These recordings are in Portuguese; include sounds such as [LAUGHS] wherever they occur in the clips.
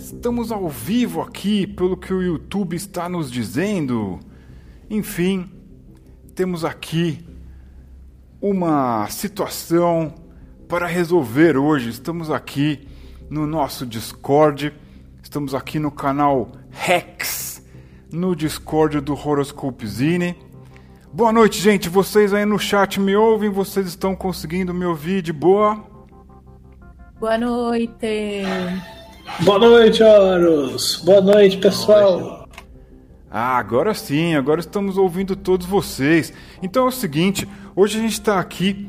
Estamos ao vivo aqui, pelo que o YouTube está nos dizendo. Enfim, temos aqui uma situação para resolver hoje. Estamos aqui no nosso Discord, estamos aqui no canal Rex, no Discord do Horoscope Zine. Boa noite, gente. Vocês aí no chat me ouvem? Vocês estão conseguindo me ouvir de boa? Boa noite. Boa noite, Horus. Boa noite, pessoal. Ah, agora sim, agora estamos ouvindo todos vocês. Então é o seguinte, hoje a gente está aqui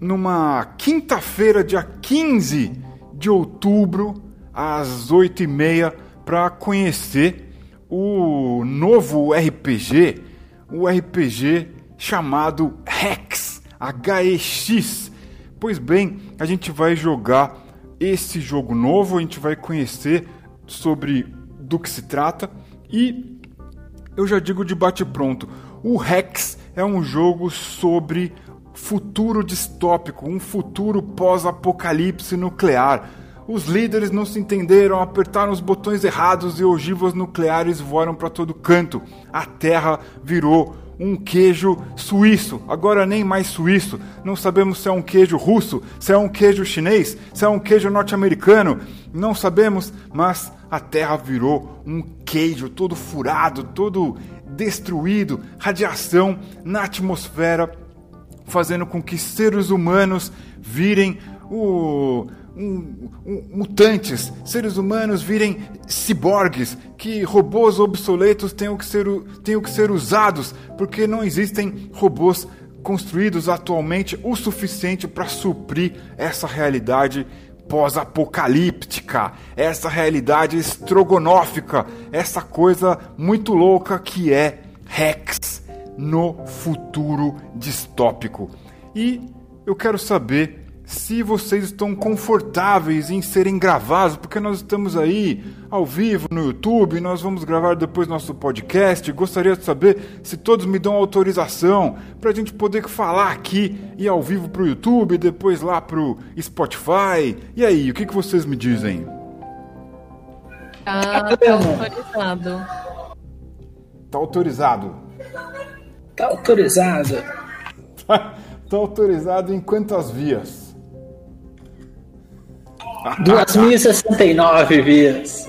numa quinta-feira, dia 15 de outubro, às 8h30, para conhecer o novo RPG, o RPG chamado Hex, H-E-X. Pois bem, a gente vai jogar esse jogo novo, a gente vai conhecer sobre do que se trata e eu já digo de bate pronto, o Hex é um jogo sobre futuro distópico, um futuro pós-apocalipse nuclear. Os líderes não se entenderam, apertaram os botões errados e ogivas nucleares voaram para todo canto. A Terra virou um queijo suíço, agora nem mais suíço. Não sabemos se é um queijo russo, se é um queijo chinês, se é um queijo norte-americano. Não sabemos, mas a Terra virou um queijo todo furado, todo destruído, radiação na atmosfera, fazendo com que seres humanos virem o um, um, mutantes, seres humanos virem ciborgues, que robôs obsoletos tenham que, ser, tenham que ser usados, porque não existem robôs construídos atualmente o suficiente para suprir essa realidade pós-apocalíptica, essa realidade estrogonófica, essa coisa muito louca que é Rex no futuro distópico. E eu quero saber se vocês estão confortáveis em serem gravados, porque nós estamos aí ao vivo no YouTube, nós vamos gravar depois nosso podcast. Gostaria de saber se todos me dão autorização para a gente poder falar aqui e ao vivo para o YouTube, depois lá para o Spotify. E aí, o que, que vocês me dizem? Tá, tá autorizado. Tá autorizado. Tá autorizado. Tá, [LAUGHS] tá autorizado em quantas vias? 2.069 vias.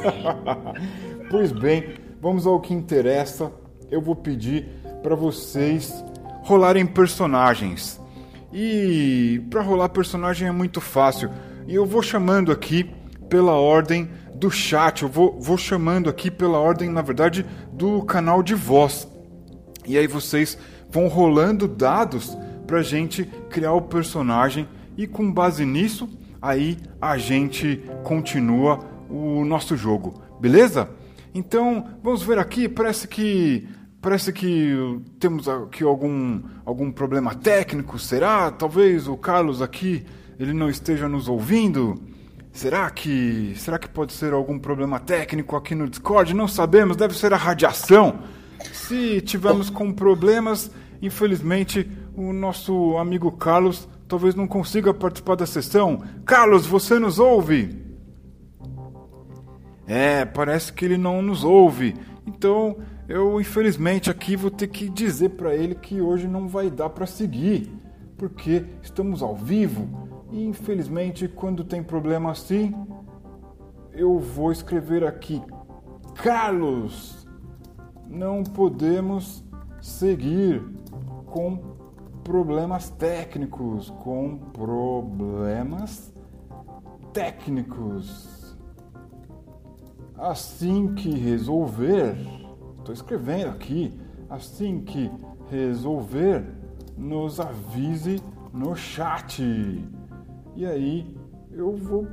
[LAUGHS] pois bem, vamos ao que interessa. Eu vou pedir para vocês rolarem personagens. E para rolar personagem é muito fácil. E eu vou chamando aqui pela ordem do chat. Eu vou, vou chamando aqui pela ordem, na verdade, do canal de voz. E aí vocês vão rolando dados para gente criar o personagem. E com base nisso, aí a gente continua o nosso jogo, beleza? Então, vamos ver aqui, parece que parece que temos aqui algum algum problema técnico, será? Talvez o Carlos aqui ele não esteja nos ouvindo. Será que será que pode ser algum problema técnico aqui no Discord? Não sabemos, deve ser a radiação. Se tivermos com problemas, infelizmente o nosso amigo Carlos talvez não consiga participar da sessão. Carlos, você nos ouve? É, parece que ele não nos ouve. Então, eu infelizmente aqui vou ter que dizer para ele que hoje não vai dar para seguir, porque estamos ao vivo e infelizmente quando tem problema assim, eu vou escrever aqui: Carlos, não podemos seguir com problemas técnicos, com problemas técnicos. Assim que resolver, estou escrevendo aqui, assim que resolver, nos avise no chat. E aí eu vou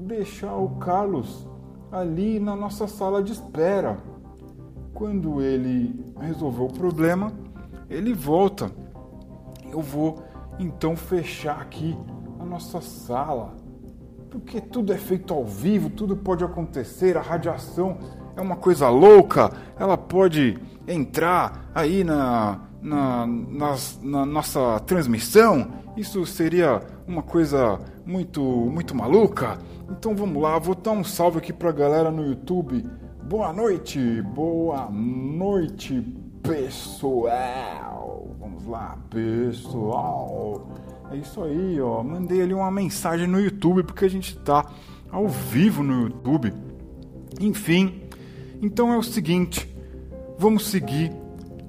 deixar o Carlos ali na nossa sala de espera. Quando ele resolver o problema, ele volta eu vou então fechar aqui a nossa sala, porque tudo é feito ao vivo, tudo pode acontecer, a radiação é uma coisa louca, ela pode entrar aí na, na, na nossa transmissão, isso seria uma coisa muito, muito maluca. Então vamos lá, vou dar um salve aqui pra galera no YouTube. Boa noite, boa noite, pessoal. Vamos lá, pessoal. É isso aí, ó. Mandei ali uma mensagem no YouTube porque a gente tá ao vivo no YouTube. Enfim, então é o seguinte, vamos seguir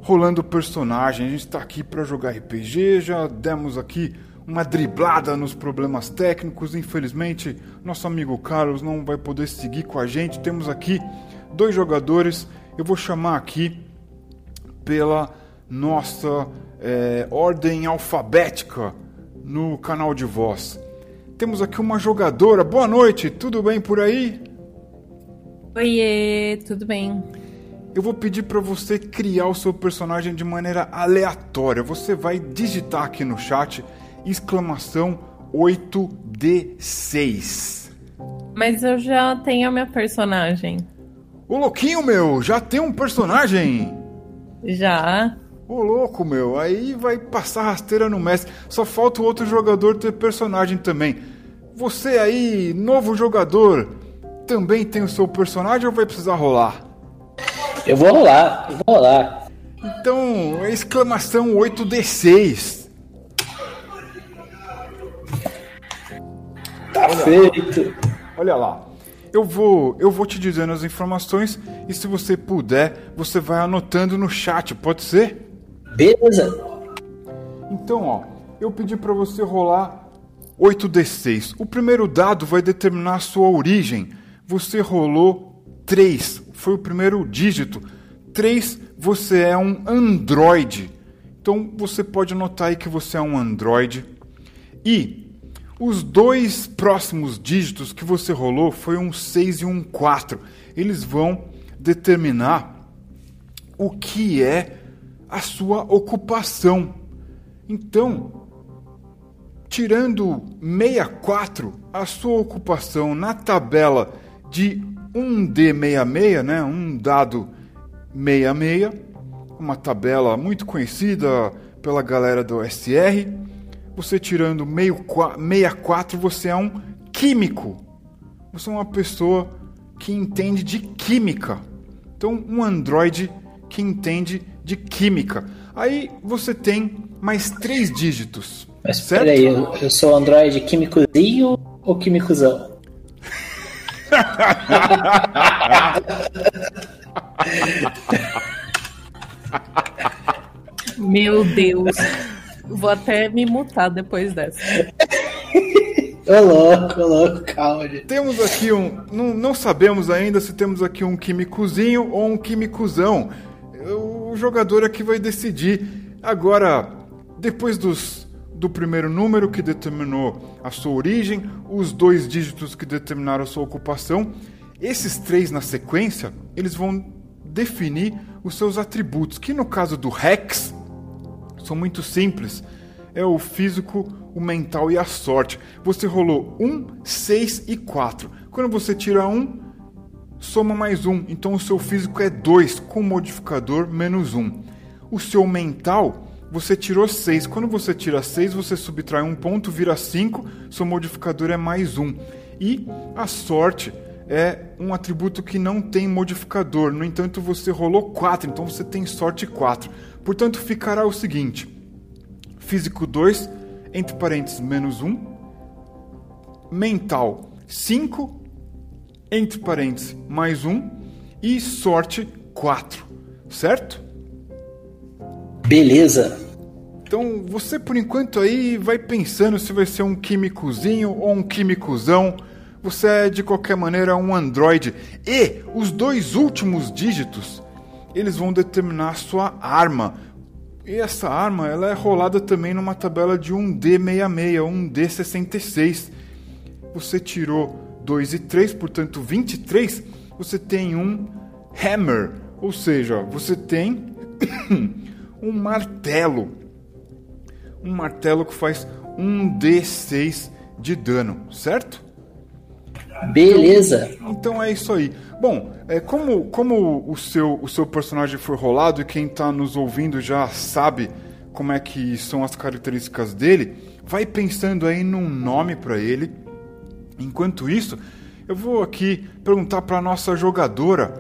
rolando o personagem. A gente tá aqui para jogar RPG, já demos aqui uma driblada nos problemas técnicos. Infelizmente, nosso amigo Carlos não vai poder seguir com a gente. Temos aqui dois jogadores. Eu vou chamar aqui pela nossa é, ordem alfabética no canal de voz. Temos aqui uma jogadora. Boa noite, tudo bem por aí? Oiê, tudo bem? Eu vou pedir para você criar o seu personagem de maneira aleatória. Você vai digitar aqui no chat exclamação 8D6. Mas eu já tenho a minha personagem. Ô louquinho meu, já tem um personagem? Já. Ô louco meu, aí vai passar rasteira no mestre. Só falta o outro jogador ter personagem também. Você aí, novo jogador, também tem o seu personagem ou vai precisar rolar? Eu vou rolar, eu vou rolar. Então, exclamação 8D6. Tá feito. Olha lá. Eu vou, eu vou te dizendo as informações e se você puder, você vai anotando no chat, pode ser? Beleza. Então, ó, eu pedi para você rolar 8d6. O primeiro dado vai determinar a sua origem. Você rolou 3, foi o primeiro dígito. 3, você é um androide. Então, você pode anotar aí que você é um androide. E os dois próximos dígitos que você rolou foi um 6 e um 4. Eles vão determinar o que é a sua ocupação. Então, tirando 64, a sua ocupação na tabela de 1D66, né, um dado 66, uma tabela muito conhecida pela galera do SR, você tirando meio qua- 64, você é um químico. Você é uma pessoa que entende de química. Então, um androide que entende de química. Aí você tem mais três dígitos. Mas certo? peraí, eu, eu sou Android químicozinho ou químicozão? Meu Deus. Vou até me mutar depois dessa. [LAUGHS] Ô louco, ô louco, calma, gente. Temos aqui um. Não, não sabemos ainda se temos aqui um químicozinho ou um químicozão. O jogador aqui vai decidir. Agora, depois dos, do primeiro número que determinou a sua origem, os dois dígitos que determinaram a sua ocupação, esses três na sequência, eles vão definir os seus atributos, que no caso do Rex, são muito simples. É o físico, o mental e a sorte. Você rolou 1, 6 e 4. Quando você tira 1, soma mais 1. Então o seu físico é 2, com modificador menos 1. O seu mental, você tirou 6. Quando você tira 6, você subtrai um ponto, vira 5. Seu modificador é mais 1. E a sorte é um atributo que não tem modificador. No entanto, você rolou 4, então você tem sorte 4. Portanto, ficará o seguinte: físico 2, entre parênteses, menos 1. Mental 5, entre parênteses, mais 1. E sorte 4. Certo? Beleza. Então você por enquanto aí vai pensando se vai ser um químicozinho ou um químicozão. Você é de qualquer maneira um androide. E os dois últimos dígitos, eles vão determinar sua arma. E essa arma, ela é rolada também numa tabela de 1D66, 1D66. Você tirou 2 e 3, portanto 23, você tem um hammer, ou seja, você tem [COUGHS] um martelo. Um martelo que faz 1d6 de dano, certo? Beleza. Então, é isso aí. Bom, é, como, como o, seu, o seu personagem foi rolado e quem está nos ouvindo já sabe como é que são as características dele, vai pensando aí num nome para ele. Enquanto isso, eu vou aqui perguntar para nossa jogadora.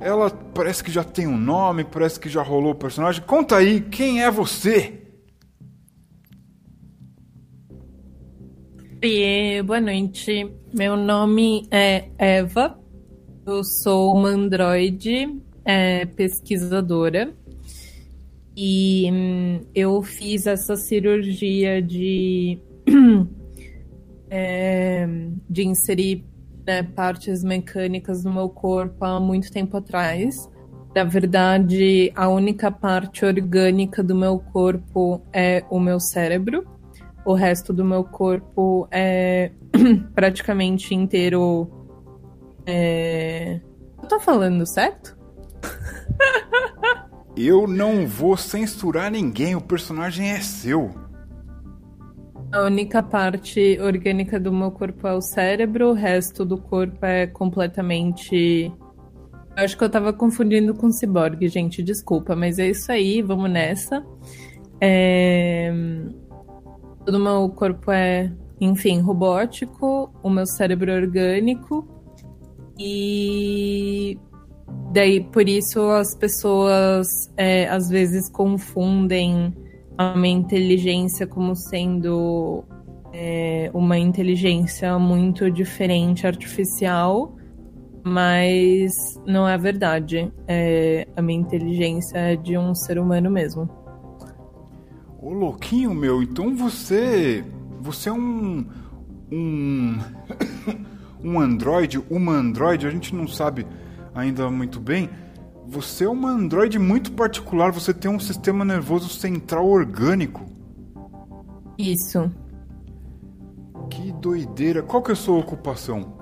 Ela parece que já tem um nome, parece que já rolou o personagem. Conta aí, quem é você? E, boa noite. Meu nome é Eva. Eu sou uma androide é, pesquisadora. E hum, eu fiz essa cirurgia de, [CLEARS THROAT] é, de inserir né, partes mecânicas no meu corpo há muito tempo atrás. Na verdade, a única parte orgânica do meu corpo é o meu cérebro. O resto do meu corpo é [CLEARS THROAT] praticamente inteiro. É... Eu tô falando certo? [LAUGHS] Eu não vou censurar ninguém, o personagem é seu. A única parte orgânica do meu corpo é o cérebro, o resto do corpo é completamente. Eu acho que eu tava confundindo com ciborgue, gente, desculpa, mas é isso aí, vamos nessa. É... Todo meu corpo é, enfim, robótico, o meu cérebro é orgânico. E daí por isso as pessoas é, às vezes confundem a minha inteligência como sendo é, uma inteligência muito diferente, artificial, mas não é verdade. É, a minha inteligência é de um ser humano mesmo. Ô louquinho meu, então você. Você é um. Um. [COUGHS] um androide, uma androide, a gente não sabe ainda muito bem. Você é uma androide muito particular, você tem um sistema nervoso central orgânico. Isso. Que doideira. Qual que é a sua ocupação?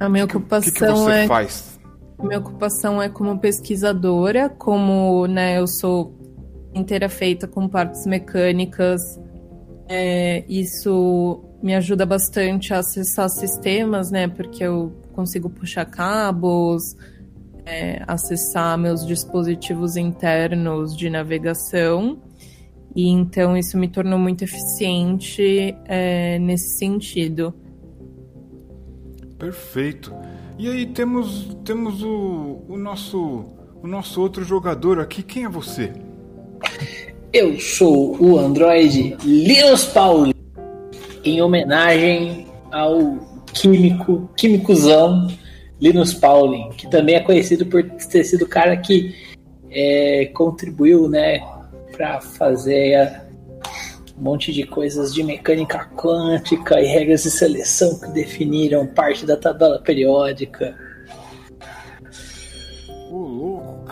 A minha ocupação que, que, que você é. faz? Minha ocupação é como pesquisadora, como né, eu sou inteira feita com partes mecânicas. É, isso me ajuda bastante a acessar sistemas, né? Porque eu consigo puxar cabos, é, acessar meus dispositivos internos de navegação. E então isso me tornou muito eficiente é, nesse sentido. Perfeito. E aí temos temos o, o nosso o nosso outro jogador aqui. Quem é você? Eu sou o Android Linus Pauli, em homenagem ao químico, químicozão Linus Pauling, que também é conhecido por ter sido o cara que é, contribuiu, né, para fazer um monte de coisas de mecânica quântica e regras de seleção que definiram parte da tabela periódica.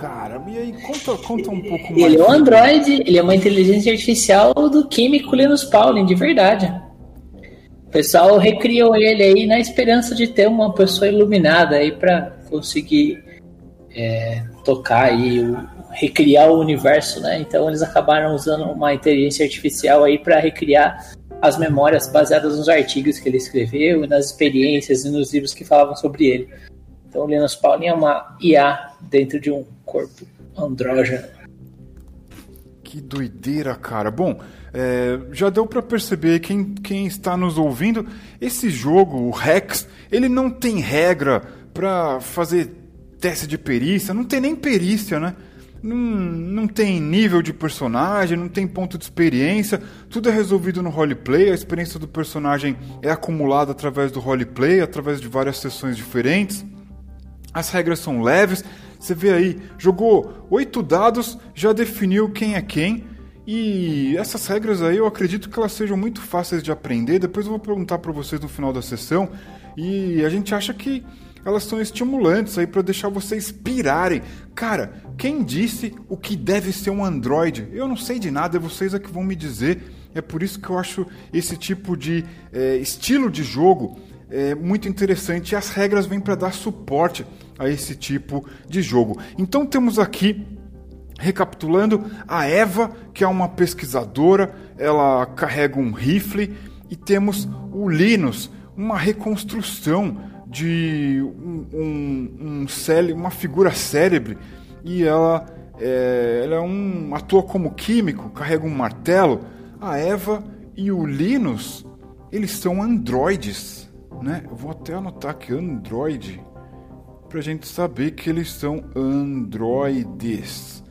Cara. E aí, conta, conta um pouco mais. Ele é um androide, ele é uma inteligência artificial do químico Linus Pauling, de verdade. O pessoal recriou ele aí na esperança de ter uma pessoa iluminada aí para conseguir é, tocar aí, o, recriar o universo, né? Então eles acabaram usando uma inteligência artificial aí para recriar as memórias baseadas nos artigos que ele escreveu e nas experiências e nos livros que falavam sobre ele. Então Linus Pauling é uma IA dentro de um corpo andrógeno. Que doideira, cara. Bom, é, já deu para perceber quem, quem está nos ouvindo. Esse jogo, o Rex, ele não tem regra para fazer teste de perícia, não tem nem perícia, né? Não, não tem nível de personagem, não tem ponto de experiência, tudo é resolvido no roleplay, a experiência do personagem é acumulada através do roleplay, através de várias sessões diferentes. As regras são leves, você vê aí, jogou oito dados, já definiu quem é quem. E essas regras aí eu acredito que elas sejam muito fáceis de aprender. Depois eu vou perguntar para vocês no final da sessão. E a gente acha que elas são estimulantes aí para deixar vocês pirarem. Cara, quem disse o que deve ser um Android? Eu não sei de nada, é vocês é que vão me dizer. É por isso que eu acho esse tipo de é, estilo de jogo é muito interessante. E as regras vêm para dar suporte a esse tipo de jogo. Então temos aqui Recapitulando, a Eva, que é uma pesquisadora, ela carrega um rifle, e temos o Linus, uma reconstrução de um, um, um uma figura cérebre e ela, é, ela é um, atua como químico, carrega um martelo. A Eva e o Linus, eles são androides, né? Eu vou até anotar aqui android pra gente saber que eles são androides,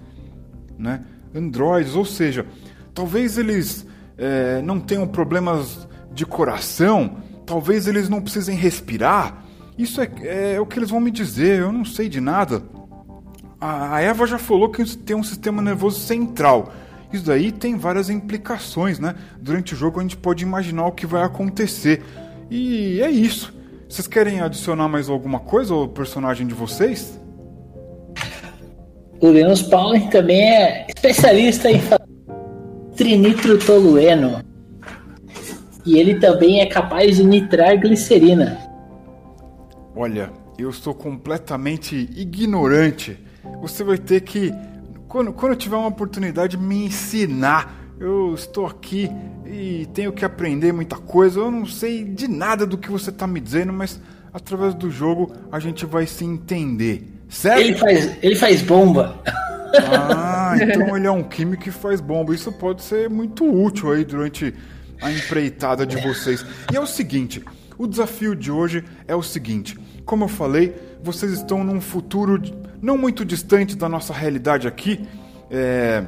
né? Androides, ou seja, talvez eles é, não tenham problemas de coração, talvez eles não precisem respirar. Isso é, é, o que eles vão me dizer, eu não sei de nada. A Eva já falou que tem um sistema nervoso central. Isso daí tem várias implicações, né? Durante o jogo a gente pode imaginar o que vai acontecer. E é isso. Vocês querem adicionar mais alguma coisa ao personagem de vocês? O Linus Pauling também é especialista em trinitrotolueno. E ele também é capaz de nitrar glicerina. Olha, eu sou completamente ignorante. Você vai ter que, quando, quando tiver uma oportunidade, me ensinar. Eu estou aqui e tenho que aprender muita coisa. Eu não sei de nada do que você está me dizendo, mas através do jogo a gente vai se entender. Certo? Ele faz, ele faz bomba. Ah, [LAUGHS] então ele é um químico que faz bomba. Isso pode ser muito útil aí durante a empreitada de vocês. E é o seguinte: o desafio de hoje é o seguinte. Como eu falei, vocês estão num futuro não muito distante da nossa realidade aqui. É,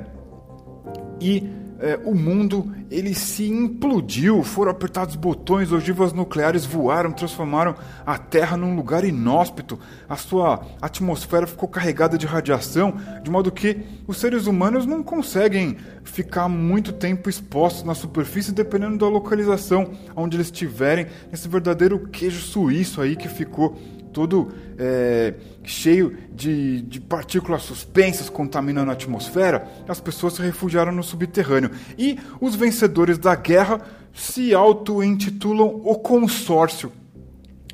e é, o mundo ele se implodiu, foram apertados botões, ogivas nucleares voaram, transformaram a Terra num lugar inóspito. A sua atmosfera ficou carregada de radiação, de modo que os seres humanos não conseguem ficar muito tempo expostos na superfície, dependendo da localização onde eles estiverem, nesse verdadeiro queijo suíço aí que ficou todo é, cheio de, de partículas suspensas contaminando a atmosfera, as pessoas se refugiaram no subterrâneo. E os vencedores da guerra se auto-intitulam o consórcio.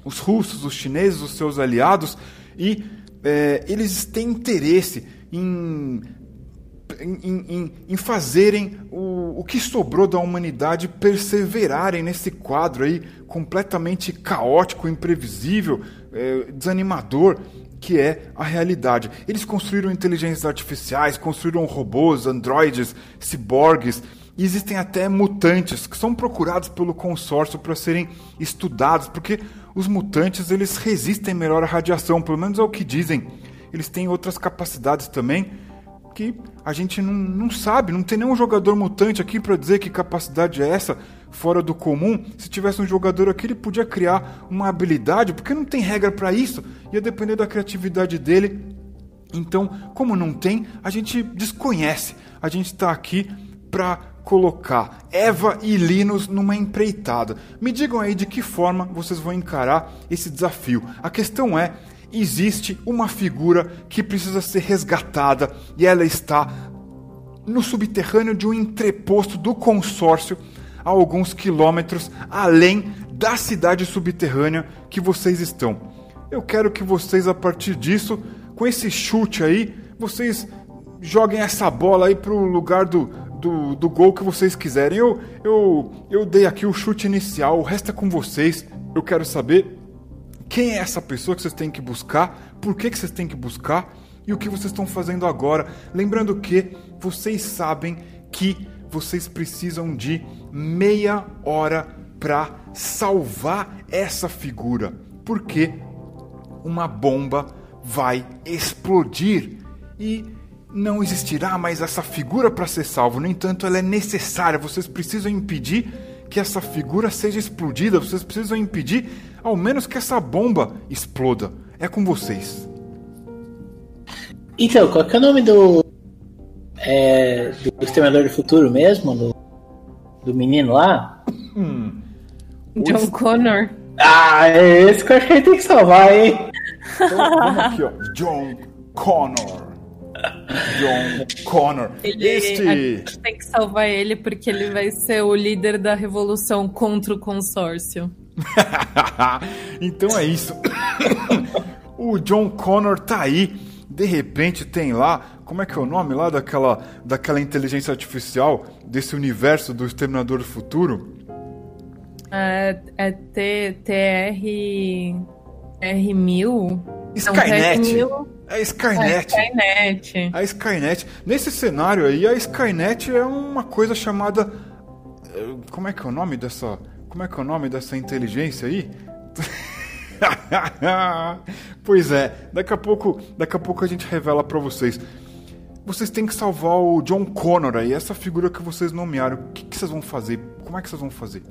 Os russos, os chineses, os seus aliados, e é, eles têm interesse em em, em, em, fazerem o, o que sobrou da humanidade perseverarem nesse quadro aí completamente caótico, imprevisível, é, desanimador que é a realidade. Eles construíram inteligências artificiais, construíram robôs, androides, ciborgues. E existem até mutantes que são procurados pelo consórcio para serem estudados, porque os mutantes eles resistem melhor à radiação, pelo menos é o que dizem. Eles têm outras capacidades também que a gente não, não sabe, não tem nenhum jogador mutante aqui para dizer que capacidade é essa fora do comum. Se tivesse um jogador aqui, ele podia criar uma habilidade, porque não tem regra para isso, ia depender da criatividade dele. Então, como não tem, a gente desconhece. A gente está aqui para colocar Eva e Linus numa empreitada. Me digam aí de que forma vocês vão encarar esse desafio. A questão é existe uma figura que precisa ser resgatada e ela está no subterrâneo de um entreposto do consórcio a alguns quilômetros além da cidade subterrânea que vocês estão. Eu quero que vocês, a partir disso, com esse chute aí, vocês joguem essa bola aí pro lugar do, do, do gol que vocês quiserem. Eu, eu, eu dei aqui o chute inicial, o resto é com vocês. Eu quero saber quem é essa pessoa que vocês têm que buscar? Por que, que vocês têm que buscar? E o que vocês estão fazendo agora? Lembrando que vocês sabem que vocês precisam de meia hora para salvar essa figura. Porque uma bomba vai explodir e não existirá mais essa figura para ser salvo. No entanto, ela é necessária. Vocês precisam impedir que essa figura seja explodida. Vocês precisam impedir ao menos que essa bomba exploda. É com vocês. Então, qual é o nome do. É, do Exterminador do Futuro mesmo? Do, do menino lá? Hum. John Connor. Ah, é esse que eu acho que a gente tem que salvar, hein? Então, aqui, ó. John Connor. John Connor. Ele, este... A gente tem que salvar ele porque ele vai ser o líder da revolução contra o consórcio. [LAUGHS] então é isso. [COUGHS] o John Connor tá aí. De repente tem lá, como é que é o nome lá daquela, daquela inteligência artificial desse universo do Exterminador do Futuro? É, é T, TR. R1000? Skynet. Não, É Skynet. É Skynet. A Skynet. Nesse cenário aí, a Skynet é uma coisa chamada. eh, Como é que é o nome dessa. Como é que é o nome dessa inteligência aí? [LAUGHS] [LAUGHS] pois é, daqui a pouco, daqui a pouco a gente revela pra vocês. Vocês têm que salvar o John Connor aí, essa figura que vocês nomearam. O que, que vocês vão fazer? Como é que vocês vão fazer?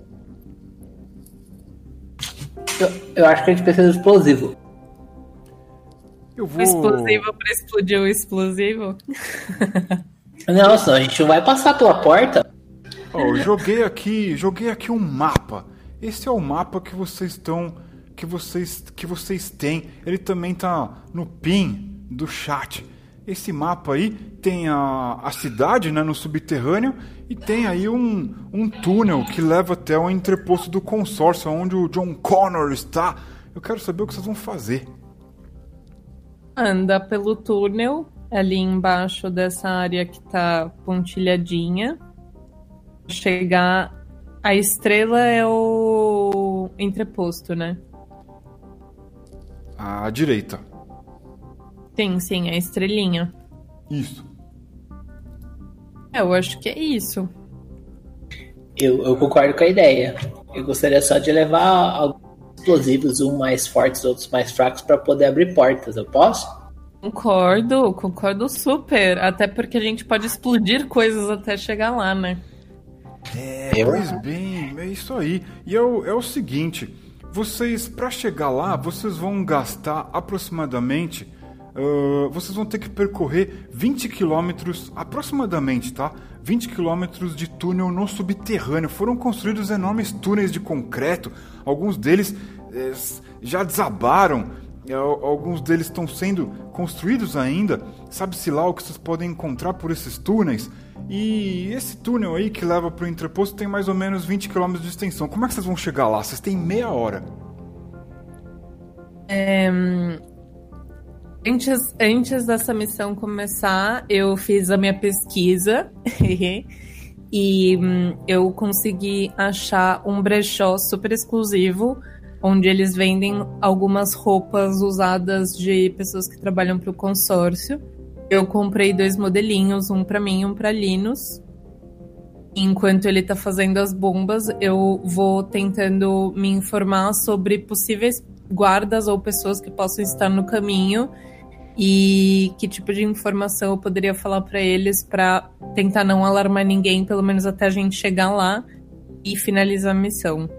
Eu, eu acho que a gente precisa de explosivo. Eu O vou. explosivo pra explodir o explosivo? [LAUGHS] Não, senão a gente não vai passar pela porta. Eu joguei aqui, joguei aqui um mapa. Esse é o mapa que vocês estão, que vocês, que vocês têm. Ele também tá no pin do chat. Esse mapa aí tem a, a cidade, né, no subterrâneo e tem aí um, um túnel que leva até o entreposto do consórcio, onde o John Connor está. Eu quero saber o que vocês vão fazer. Anda pelo túnel, ali embaixo dessa área que tá pontilhadinha. Chegar. A estrela é o entreposto, né? À direita. Sim, sim, a estrelinha. Isso. É, eu acho que é isso. Eu, eu concordo com a ideia. Eu gostaria só de levar alguns explosivos, um mais fortes, outros mais fracos, para poder abrir portas. Eu posso? Concordo, concordo super. Até porque a gente pode explodir coisas até chegar lá, né? É, pois bem, é isso aí. E é o, é o seguinte, vocês, para chegar lá, vocês vão gastar aproximadamente, ah, vocês vão ter que percorrer 20 quilômetros, aproximadamente, tá? 20 quilômetros de túnel no subterrâneo. Foram construídos enormes túneis de concreto, alguns deles eh, já desabaram, eh, al- alguns deles estão sendo construídos ainda. Sabe-se lá o que vocês podem encontrar por esses túneis? E esse túnel aí que leva para o entreposto tem mais ou menos 20 km de extensão. Como é que vocês vão chegar lá? Vocês têm meia hora. Antes, antes dessa missão começar, eu fiz a minha pesquisa [LAUGHS] e hum, eu consegui achar um brechó super exclusivo onde eles vendem algumas roupas usadas de pessoas que trabalham para o consórcio. Eu comprei dois modelinhos, um para mim e um para Linus. Enquanto ele tá fazendo as bombas, eu vou tentando me informar sobre possíveis guardas ou pessoas que possam estar no caminho e que tipo de informação eu poderia falar para eles para tentar não alarmar ninguém, pelo menos até a gente chegar lá e finalizar a missão.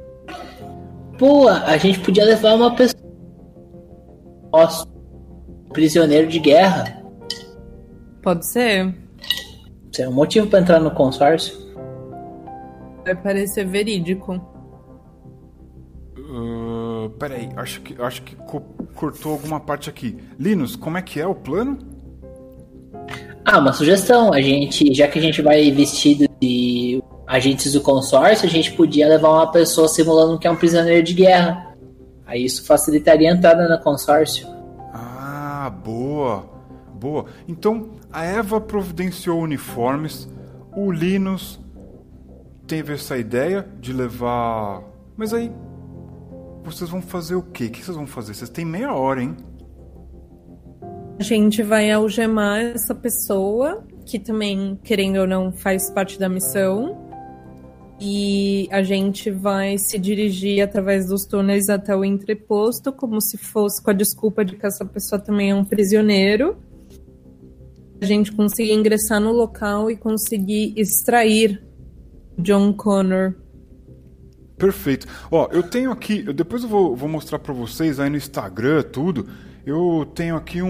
Pô, a gente podia levar uma pessoa. Nossa, prisioneiro de guerra. Pode ser? Isso é um motivo para entrar no consórcio. Vai parecer verídico. Uh, peraí, acho que, acho que co- cortou alguma parte aqui. Linus, como é que é o plano? Ah, uma sugestão. A gente, já que a gente vai vestido de agentes do consórcio, a gente podia levar uma pessoa simulando que é um prisioneiro de guerra. Aí isso facilitaria a entrada no consórcio. Ah, boa, boa. Então a Eva providenciou uniformes, o Linus teve essa ideia de levar. Mas aí vocês vão fazer o quê? O que vocês vão fazer? Vocês têm meia hora, hein? A gente vai algemar essa pessoa, que também, querendo ou não, faz parte da missão. E a gente vai se dirigir através dos túneis até o entreposto, como se fosse com a desculpa de que essa pessoa também é um prisioneiro. Gente conseguir ingressar no local e conseguir extrair John Connor. Perfeito. Ó, eu tenho aqui, eu- depois eu vou, vou mostrar pra vocês aí no Instagram, tudo. Eu tenho aqui um,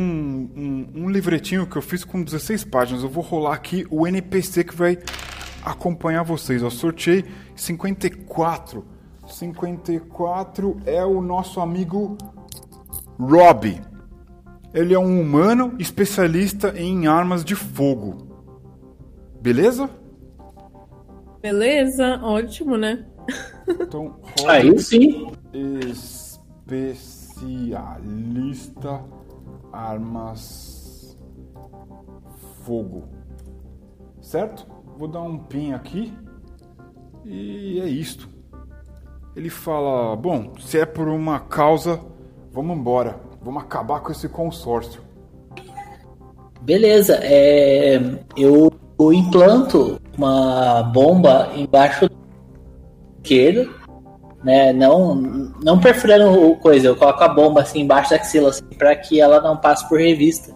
um, um livretinho que eu fiz com 16 páginas. Eu vou rolar aqui o NPC que vai acompanhar vocês. Eu sorteei 54. 54 é o nosso amigo Rob. Ele é um humano especialista em armas de fogo. Beleza? Beleza, ótimo, né? Então, [LAUGHS] Aí sim. Especialista armas fogo. Certo? Vou dar um pin aqui. E é isto. ele fala: Bom, se é por uma causa, vamos embora. Vamos acabar com esse consórcio. Beleza, é, eu, eu implanto uma bomba embaixo da esquerda, né? Não, não perfurando coisa, eu coloco a bomba assim embaixo da axila assim, para que ela não passe por revista,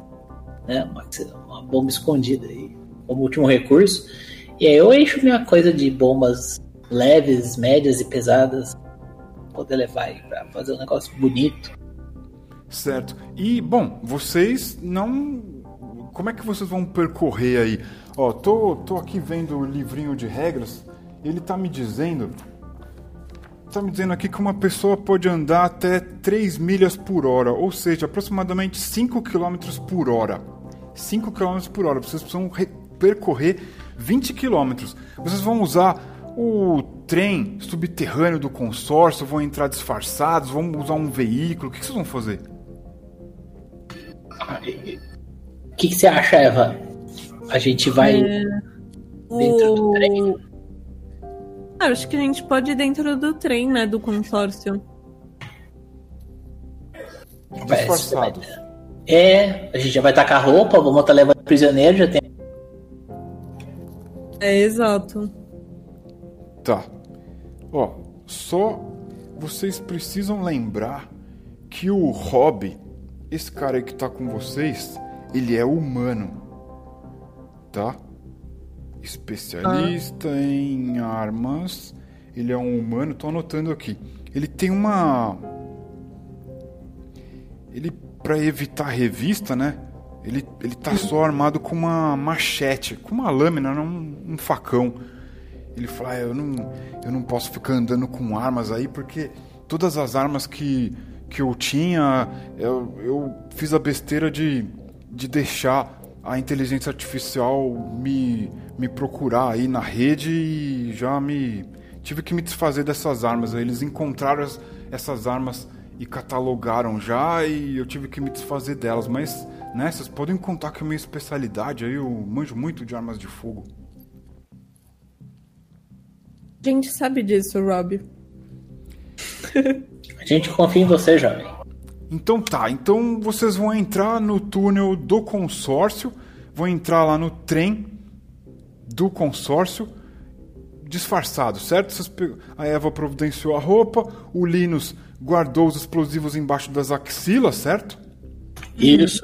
né? Uma, uma bomba escondida aí, como último recurso. E aí eu encho minha coisa de bombas leves, médias e pesadas, poder levar aí pra fazer um negócio bonito. Certo. E, bom, vocês não. Como é que vocês vão percorrer aí? Ó, tô, tô aqui vendo o livrinho de regras. Ele tá me dizendo. Tá me dizendo aqui que uma pessoa pode andar até 3 milhas por hora, ou seja, aproximadamente 5 km por hora. 5 km por hora. Vocês precisam percorrer 20 km. Vocês vão usar o trem subterrâneo do consórcio, vão entrar disfarçados, vão usar um veículo. O que vocês vão fazer? O que, que você acha, Eva? A gente vai é... dentro do trem? Ah, acho que a gente pode ir dentro do trem, né? Do consórcio. Disfarçado. É, a gente já vai tacar roupa, vamos estar levando prisioneiro, já tem. É, exato. Tá. Ó, só vocês precisam lembrar que o Hobby esse cara aí que tá com vocês, ele é humano. Tá? Especialista ah. em armas. Ele é um humano, tô anotando aqui. Ele tem uma. Ele, para evitar revista, né? Ele, ele tá só armado com uma machete, com uma lâmina, não um, um facão. Ele fala: ah, eu, não, eu não posso ficar andando com armas aí porque todas as armas que que eu tinha, eu, eu fiz a besteira de, de deixar a inteligência artificial me, me procurar aí na rede e já me tive que me desfazer dessas armas. Eles encontraram as, essas armas e catalogaram já e eu tive que me desfazer delas. Mas, né, vocês podem contar que é minha especialidade aí, eu manjo muito de armas de fogo. A gente sabe disso, Rob. [LAUGHS] A gente confia em você, jovem. Então tá, então vocês vão entrar no túnel do consórcio, vão entrar lá no trem do consórcio disfarçado, certo? A Eva providenciou a roupa, o Linus guardou os explosivos embaixo das axilas, certo? Isso.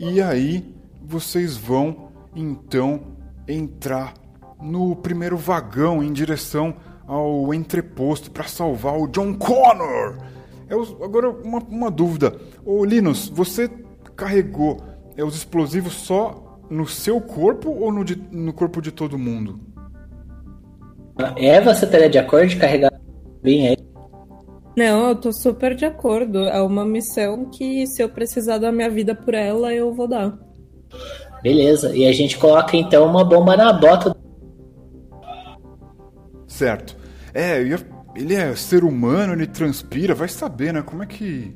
E aí vocês vão então entrar no primeiro vagão em direção ao entreposto para salvar o John Connor. Eu, agora, uma, uma dúvida. Ô Linus, você carregou é, os explosivos só no seu corpo ou no, de, no corpo de todo mundo? É, você estaria de acordo de carregar bem aí? Não, eu tô super de acordo. É uma missão que, se eu precisar da minha vida por ela, eu vou dar. Beleza, e a gente coloca então uma bomba na bota. Certo. É, ele é ser humano, ele transpira, vai saber, né? Como é que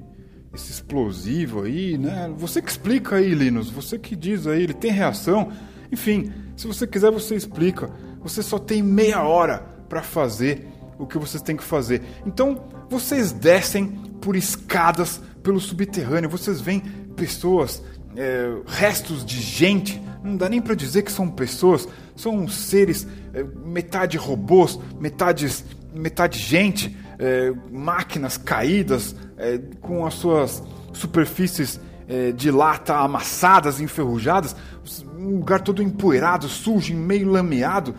esse explosivo aí, né? Você que explica aí, Linus, você que diz aí, ele tem reação. Enfim, se você quiser, você explica. Você só tem meia hora para fazer o que vocês têm que fazer. Então, vocês descem por escadas pelo subterrâneo, vocês veem pessoas, é, restos de gente. Não dá nem para dizer que são pessoas, são seres é, metade robôs, metade, metade gente, é, máquinas caídas é, com as suas superfícies de lata amassadas, enferrujadas, um lugar todo empoeirado, sujo, meio lameado,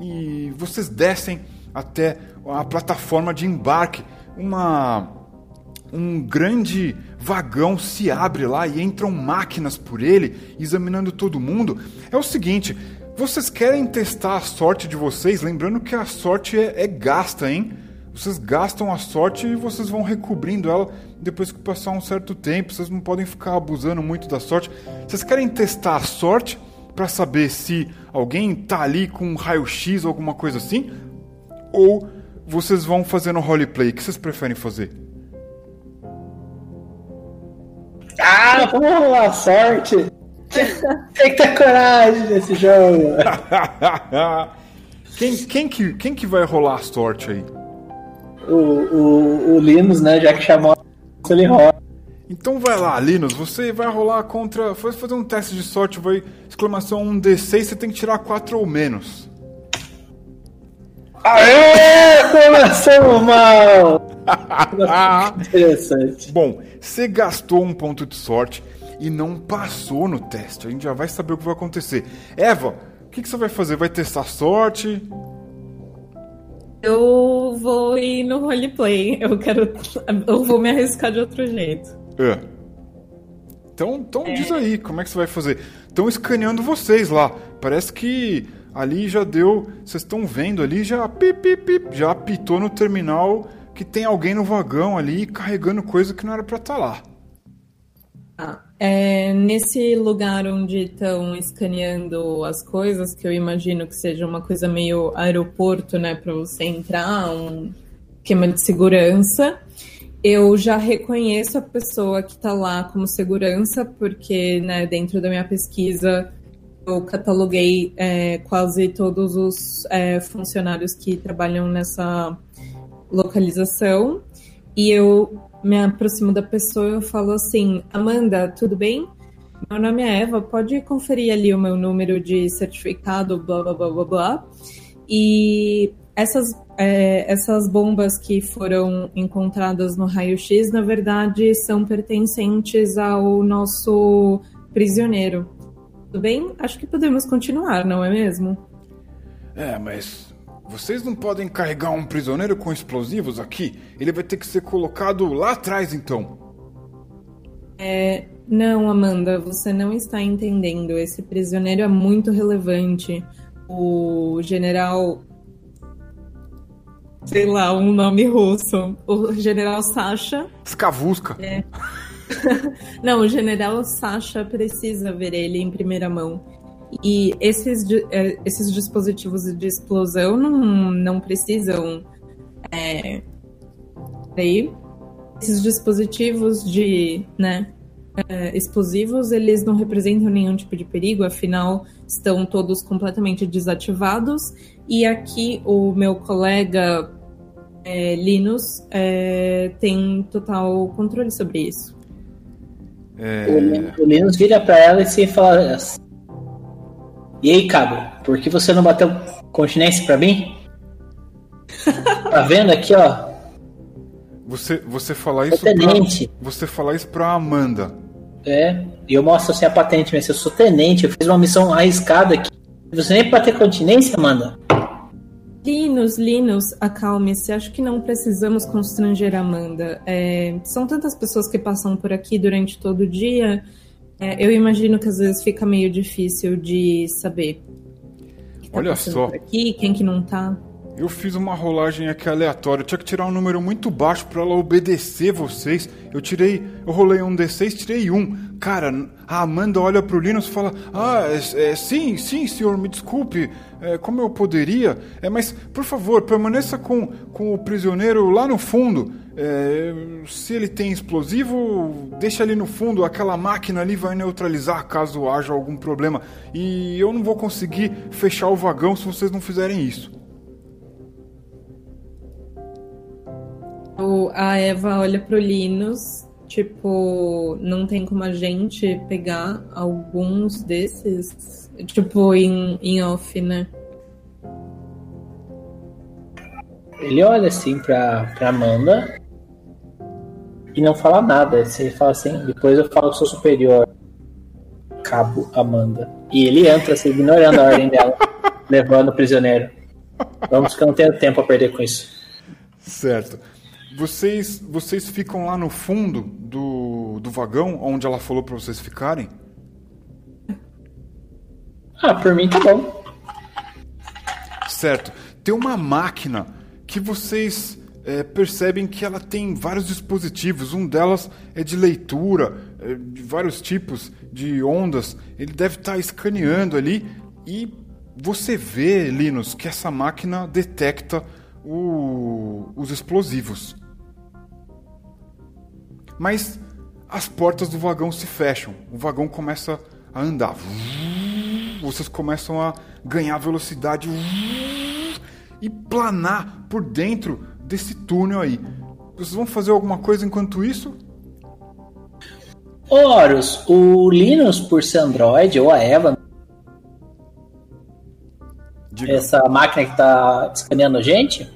e vocês descem até a plataforma de embarque. Uma um grande vagão se abre lá e entram máquinas por ele, examinando todo mundo. É o seguinte, vocês querem testar a sorte de vocês? Lembrando que a sorte é, é gasta, hein? Vocês gastam a sorte e vocês vão recobrindo ela depois que passar um certo tempo. Vocês não podem ficar abusando muito da sorte. Vocês querem testar a sorte para saber se alguém tá ali com um raio-x ou alguma coisa assim? Ou vocês vão fazer no roleplay? O que vocês preferem fazer? Ah, vamos rolar sorte! Tem que ter coragem nesse jogo. [LAUGHS] quem, quem, que, quem que vai rolar a sorte aí? o, o, o Linus, né? Já que chamou, ele rola. Então vai lá, Linus, você vai rolar contra. Vai fazer um teste de sorte, vai. Exclamação 1D6, você tem que tirar 4 ou menos. Aê! Começamos mal! [LAUGHS] Interessante. Bom, você gastou um ponto de sorte e não passou no teste. A gente já vai saber o que vai acontecer. Eva, o que, que você vai fazer? Vai testar sorte? Eu vou ir no roleplay. Eu quero. Eu vou me arriscar de outro jeito. É. Então, então é. diz aí, como é que você vai fazer? Estão escaneando vocês lá. Parece que ali já deu. Vocês estão vendo ali, já pip, pip, pip, já apitou no terminal que tem alguém no vagão ali carregando coisa que não era para estar tá lá. Ah, é, nesse lugar onde estão escaneando as coisas, que eu imagino que seja uma coisa meio aeroporto, né, para você entrar, um esquema de segurança eu já reconheço a pessoa que está lá como segurança, porque né, dentro da minha pesquisa eu cataloguei é, quase todos os é, funcionários que trabalham nessa localização. E eu me aproximo da pessoa e falo assim: Amanda, tudo bem? Meu nome é Eva, pode conferir ali o meu número de certificado, blá blá blá blá blá. E essas, é, essas bombas que foram encontradas no raio-x, na verdade, são pertencentes ao nosso prisioneiro. Tudo bem? Acho que podemos continuar, não é mesmo? É, mas vocês não podem carregar um prisioneiro com explosivos aqui? Ele vai ter que ser colocado lá atrás, então. É, não, Amanda, você não está entendendo. Esse prisioneiro é muito relevante. O general sei lá, um nome russo. O general Sasha. Skavuska. É. [LAUGHS] Não, o general Sasha precisa ver ele em primeira mão. E esses, é, esses dispositivos de explosão não, não precisam. É, aí, esses dispositivos de né, é, explosivos, eles não representam nenhum tipo de perigo, afinal, estão todos completamente desativados. E aqui o meu colega é, Linus é, tem total controle sobre isso. É... O, Linus vira para ela e se fala: E aí, Cabo, por que você não bateu continência para mim? [LAUGHS] tá vendo aqui, ó? Você, você falar isso tenente. Pra, você falar isso pra Amanda. É, e eu mostro assim a patente, mas eu sou tenente, eu fiz uma missão arriscada aqui. Você nem pra ter continência, Amanda? Linus, Linus, acalme-se. Acho que não precisamos constranger a Amanda. É, são tantas pessoas que passam por aqui durante todo o dia. É, eu imagino que às vezes fica meio difícil de saber. Tá Olha só. aqui, quem que não tá. Eu fiz uma rolagem aqui aleatória. Eu tinha que tirar um número muito baixo para ela obedecer vocês. Eu tirei, eu rolei um D6, tirei um. Cara, a Amanda olha pro Linus e fala: Ah, é, é, sim, sim, senhor, me desculpe. É, como eu poderia? É, mas, por favor, permaneça com, com o prisioneiro lá no fundo. É, se ele tem explosivo, deixa ali no fundo. Aquela máquina ali vai neutralizar caso haja algum problema. E eu não vou conseguir fechar o vagão se vocês não fizerem isso. A Eva olha pro Linus, tipo, não tem como a gente pegar alguns desses, tipo, em, em off, né? Ele olha assim pra, pra Amanda e não fala nada. Ele fala assim, depois eu falo que sou superior. Cabo Amanda. E ele entra assim, ignorando a ordem dela, [LAUGHS] levando o prisioneiro. Vamos que eu não tenho tempo a perder com isso. Certo. Vocês, vocês ficam lá no fundo do, do vagão, onde ela falou para vocês ficarem? Ah, por mim tá bom. Certo. Tem uma máquina que vocês é, percebem que ela tem vários dispositivos. Um delas é de leitura, é, de vários tipos de ondas. Ele deve estar tá escaneando ali e você vê, Linus, que essa máquina detecta o, os explosivos. Mas as portas do vagão se fecham, o vagão começa a andar. Vocês começam a ganhar velocidade e planar por dentro desse túnel aí. Vocês vão fazer alguma coisa enquanto isso? Horus, o Linus, por ser Android, ou a Eva, Diga. essa máquina que tá escaneando a gente,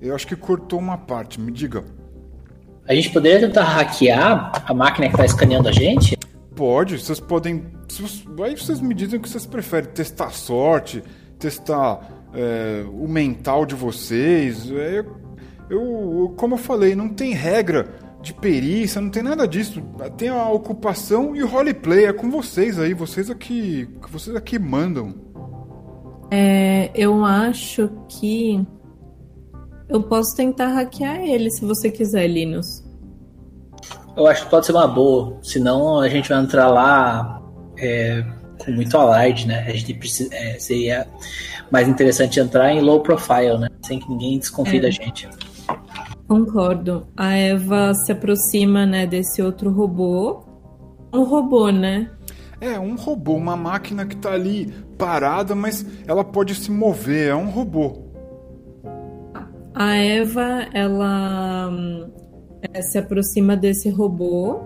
Eu acho que cortou uma parte, me diga. A gente poderia tentar hackear a máquina que tá escaneando a gente? Pode, vocês podem. Aí vocês me dizem o que vocês preferem: testar a sorte, testar é, o mental de vocês. É, eu, eu- como eu falei, não tem regra de perícia, não tem nada disso. Tem a ocupação e o roleplay. É com vocês aí, vocês aqui. Vocês aqui mandam. É, eu acho que eu posso tentar hackear ele se você quiser, Linus. Eu acho que pode ser uma boa, senão a gente vai entrar lá é, com muito alarde, né? A gente precisa, é, seria mais interessante entrar em low profile, né? Sem que ninguém desconfie É. da gente. Concordo. A Eva se aproxima, né, desse outro robô. Um robô, né? É um robô, uma máquina que tá ali parada, mas ela pode se mover. É um robô. A Eva, ela hum, é, se aproxima desse robô.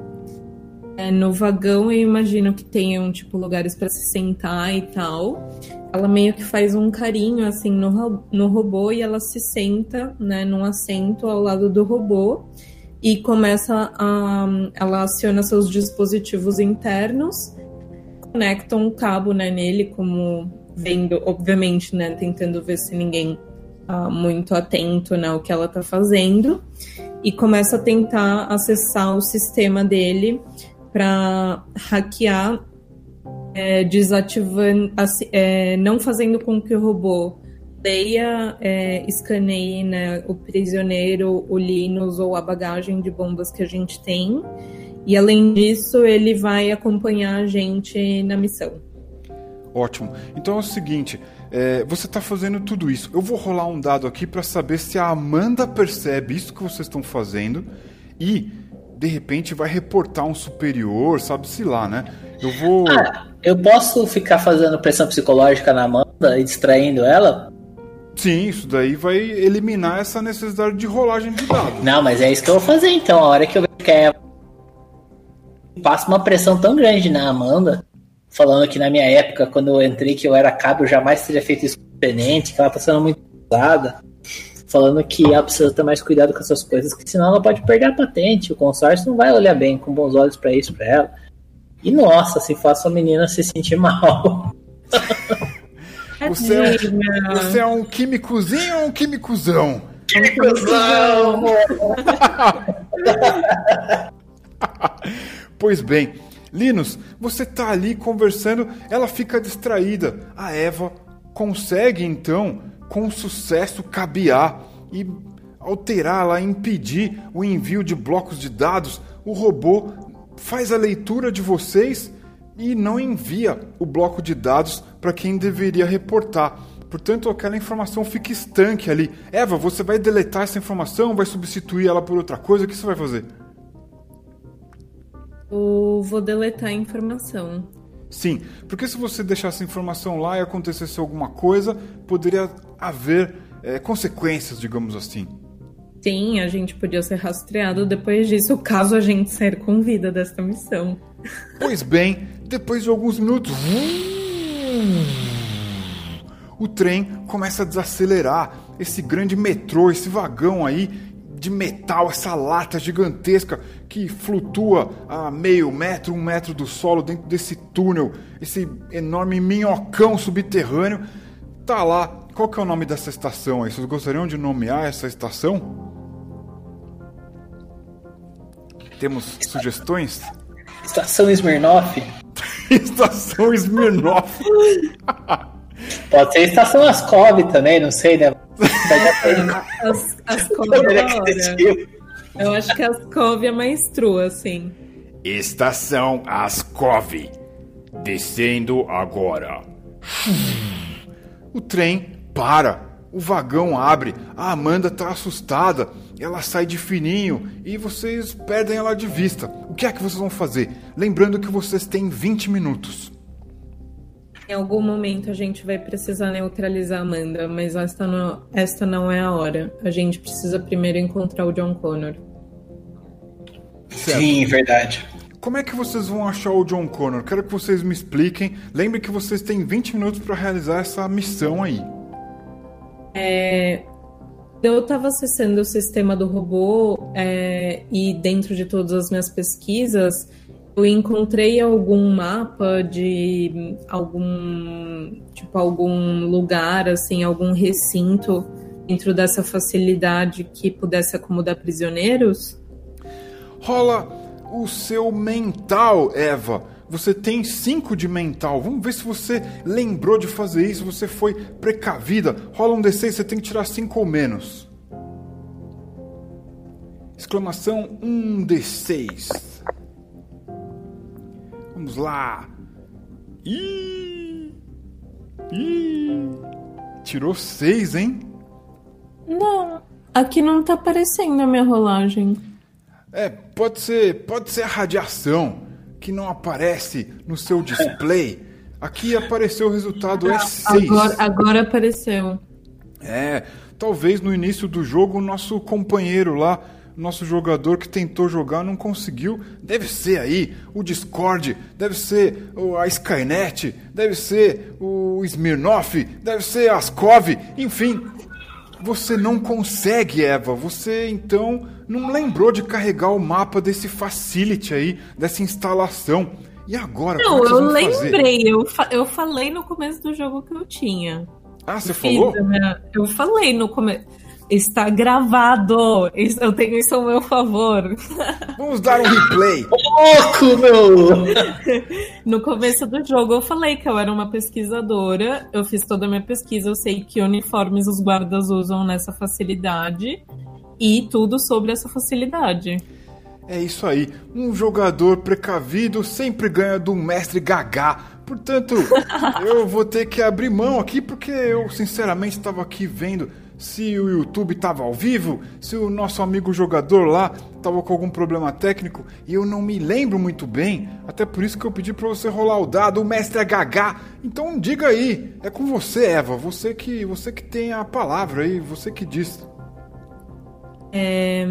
É, no vagão, eu imagino que tenham, tipo, lugares para se sentar e tal. Ela meio que faz um carinho, assim, no, no robô e ela se senta, né, num assento ao lado do robô e começa a... Ela aciona seus dispositivos internos, conecta um cabo, né, nele, como vendo, obviamente, né, tentando ver se ninguém tá muito atento, né, ao que ela tá fazendo e começa a tentar acessar o sistema dele para hackear, é, desativando, assim, é, não fazendo com que o robô leia, é, escaneie né, o prisioneiro, o Linus ou a bagagem de bombas que a gente tem. E além disso, ele vai acompanhar a gente na missão. Ótimo. Então é o seguinte, é, você está fazendo tudo isso. Eu vou rolar um dado aqui para saber se a Amanda percebe isso que vocês estão fazendo e de repente vai reportar um superior, sabe-se lá, né? Eu vou. Ah, eu posso ficar fazendo pressão psicológica na Amanda e distraindo ela? Sim, isso daí vai eliminar essa necessidade de rolagem de dados. Não, mas é isso que eu vou fazer então. A hora que eu vejo que é. Passa uma pressão tão grande na Amanda, falando que na minha época, quando eu entrei, que eu era cabo, eu jamais teria feito isso com o tenente, que ela tá sendo muito usada. Falando que ela precisa ter mais cuidado com essas coisas, que senão ela pode perder a patente. O consórcio não vai olhar bem, com bons olhos pra isso, pra ela. E nossa, se faça a menina se sentir mal. Você é, um, você é um químicozinho ou um químicozão? Que cuzão! [LAUGHS] Pois bem, Linus, você tá ali conversando, ela fica distraída. A Eva consegue então, com sucesso, cabear e alterar lá, impedir o envio de blocos de dados. O robô faz a leitura de vocês e não envia o bloco de dados para quem deveria reportar. Portanto, aquela informação fica estanque ali. Eva, você vai deletar essa informação, vai substituir ela por outra coisa? O que você vai fazer? Eu vou deletar a informação. Sim, porque se você deixar essa informação lá e acontecesse alguma coisa, poderia haver é, consequências, digamos assim. Sim, a gente podia ser rastreado depois disso, caso a gente sair com vida desta missão. Pois bem, depois de alguns minutos, o trem começa a desacelerar. Esse grande metrô, esse vagão aí de metal, essa lata gigantesca que flutua a meio metro, um metro do solo dentro desse túnel, esse enorme minhocão subterrâneo, tá lá. Qual que é o nome dessa estação aí? Vocês gostariam de nomear essa estação? Temos sugestões? Estação Smirnoff? [LAUGHS] Estação Smirnoff. Pode ser Estação Ascov também, não sei, né? As, as [LAUGHS] Cove é da hora. Eu acho que as Cove é mais true, assim. Estação Ascov. Descendo agora. O trem para. O vagão abre. A Amanda tá assustada. Ela sai de fininho e vocês perdem ela de vista. O que é que vocês vão fazer? Lembrando que vocês têm 20 minutos. Em algum momento a gente vai precisar neutralizar a Amanda, mas esta não, esta não é a hora. A gente precisa primeiro encontrar o John Connor. Certo. Sim, verdade. Como é que vocês vão achar o John Connor? Quero que vocês me expliquem. Lembre que vocês têm 20 minutos para realizar essa missão aí. É, eu estava acessando o sistema do robô é, e dentro de todas as minhas pesquisas eu encontrei algum mapa de algum tipo algum lugar assim algum recinto dentro dessa facilidade que pudesse acomodar prisioneiros rola o seu mental Eva você tem 5 de mental. Vamos ver se você lembrou de fazer isso, você foi precavida. Rola um D6, você tem que tirar 5 ou menos. Exclamação 1 um D6. Vamos lá. Ih! Ih! Tirou 6, hein? Não, aqui não tá aparecendo a minha rolagem. É, pode ser, pode ser a radiação que não aparece no seu display. Aqui apareceu o resultado é 6. Agora, agora apareceu. É, talvez no início do jogo o nosso companheiro lá, nosso jogador que tentou jogar não conseguiu. Deve ser aí o Discord, deve ser a Skynet, deve ser o Smirnoff, deve ser Askov, enfim. Você não consegue, Eva. Você então não lembrou de carregar o mapa desse facility aí, dessa instalação. E agora? Não, é eu lembrei. Eu, fa eu falei no começo do jogo que eu tinha. Ah, você falou? Minha... Eu falei no começo. Está gravado. Eu tenho isso ao meu favor. Vamos dar um replay. Louco, meu! [LAUGHS] No começo do jogo eu falei que eu era uma pesquisadora. Eu fiz toda a minha pesquisa. Eu sei que uniformes os guardas usam nessa facilidade e tudo sobre essa facilidade. É isso aí. Um jogador precavido sempre ganha do mestre Gagá. Portanto, [LAUGHS] eu vou ter que abrir mão aqui porque eu sinceramente estava aqui vendo se o YouTube estava ao vivo, se o nosso amigo jogador lá estava com algum problema técnico e eu não me lembro muito bem. Até por isso que eu pedi para você rolar o dado, o mestre HH. Então diga aí, é com você, Eva, você que você que tem a palavra aí, você que diz. É...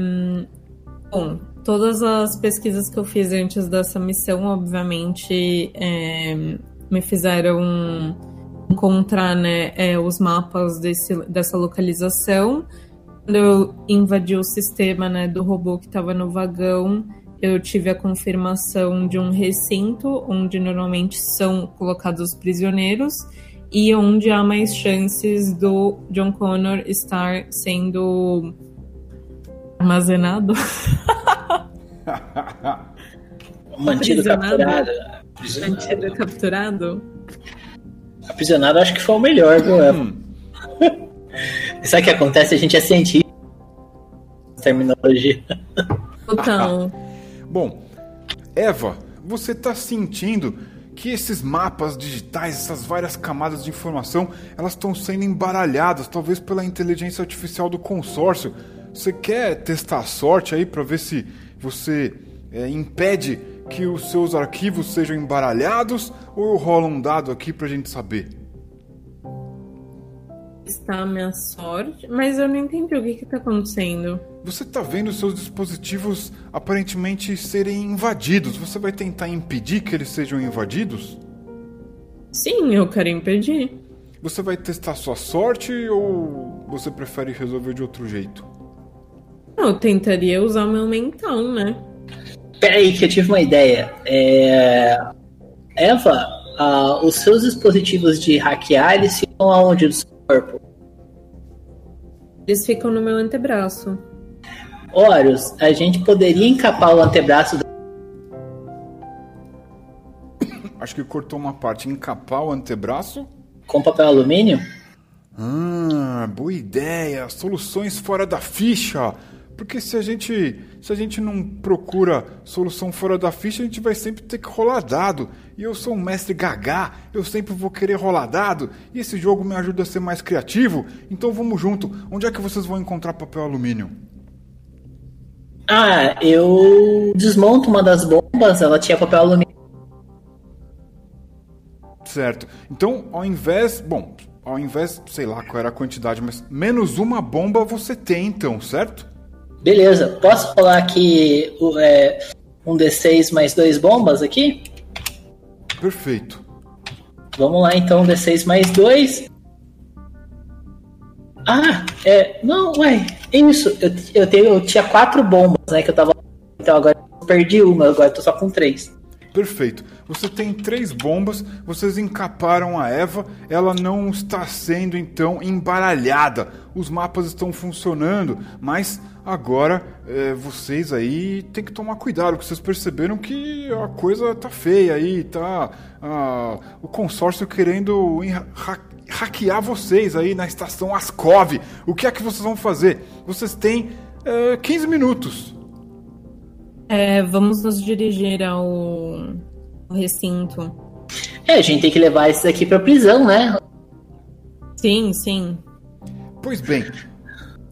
Bom, todas as pesquisas que eu fiz antes dessa missão, obviamente, é... me fizeram encontrar né, é, os mapas desse, dessa localização. Quando eu invadi o sistema né, do robô que estava no vagão, eu tive a confirmação de um recinto onde normalmente são colocados os prisioneiros e onde há mais chances do John Connor estar sendo armazenado. [LAUGHS] Mantido capturado. Mantido capturado. Aprisionado acho que foi o melhor, viu, hum. [LAUGHS] Sabe o que acontece? A gente é cientista. Terminologia. Então. Bom, Eva, você está sentindo que esses mapas digitais, essas várias camadas de informação, elas estão sendo embaralhadas, talvez pela inteligência artificial do consórcio. Você quer testar a sorte aí para ver se você é, impede que os seus arquivos sejam embaralhados ou rola um dado aqui pra gente saber? Está a minha sorte, mas eu não entendi o que está acontecendo. Você está vendo seus dispositivos aparentemente serem invadidos. Você vai tentar impedir que eles sejam invadidos? Sim, eu quero impedir. Você vai testar sua sorte ou você prefere resolver de outro jeito? Eu tentaria usar o meu mental, né? Peraí, que eu tive uma ideia. É... Eva, uh, os seus dispositivos de hackear, eles ficam aonde do seu corpo? Eles ficam no meu antebraço. Horus, a gente poderia encapar o antebraço Acho que cortou uma parte. Encapar o antebraço? Com papel alumínio? Ah, boa ideia. Soluções fora da ficha. Porque se a gente se a gente não procura solução fora da ficha, a gente vai sempre ter que rolar dado. E eu sou um mestre gagá, eu sempre vou querer rolar dado. E esse jogo me ajuda a ser mais criativo. Então vamos junto. Onde é que vocês vão encontrar papel alumínio? Ah, eu desmonto uma das bombas, ela tinha papel alumínio. Certo. Então, ao invés. Bom, ao invés, sei lá qual era a quantidade, mas menos uma bomba você tem, então, certo? Beleza. Posso falar aqui é, um D6 mais dois bombas aqui? Perfeito. Vamos lá então, um D6 mais dois. Ah, é. Não, ué, é isso. Eu, eu, tenho, eu tinha quatro bombas, né? Que eu tava. Então agora eu perdi uma, agora eu tô só com três. Perfeito. Você tem três bombas, vocês encaparam a Eva, ela não está sendo então embaralhada. Os mapas estão funcionando, mas agora é, vocês aí tem que tomar cuidado, porque vocês perceberam que a coisa tá feia aí, tá ah, o consórcio querendo hackear vocês aí na estação Ascov. O que é que vocês vão fazer? Vocês têm é, 15 minutos. É, vamos nos dirigir ao, ao recinto. É, a gente tem que levar esses aqui pra prisão, né? Sim, sim. Pois bem,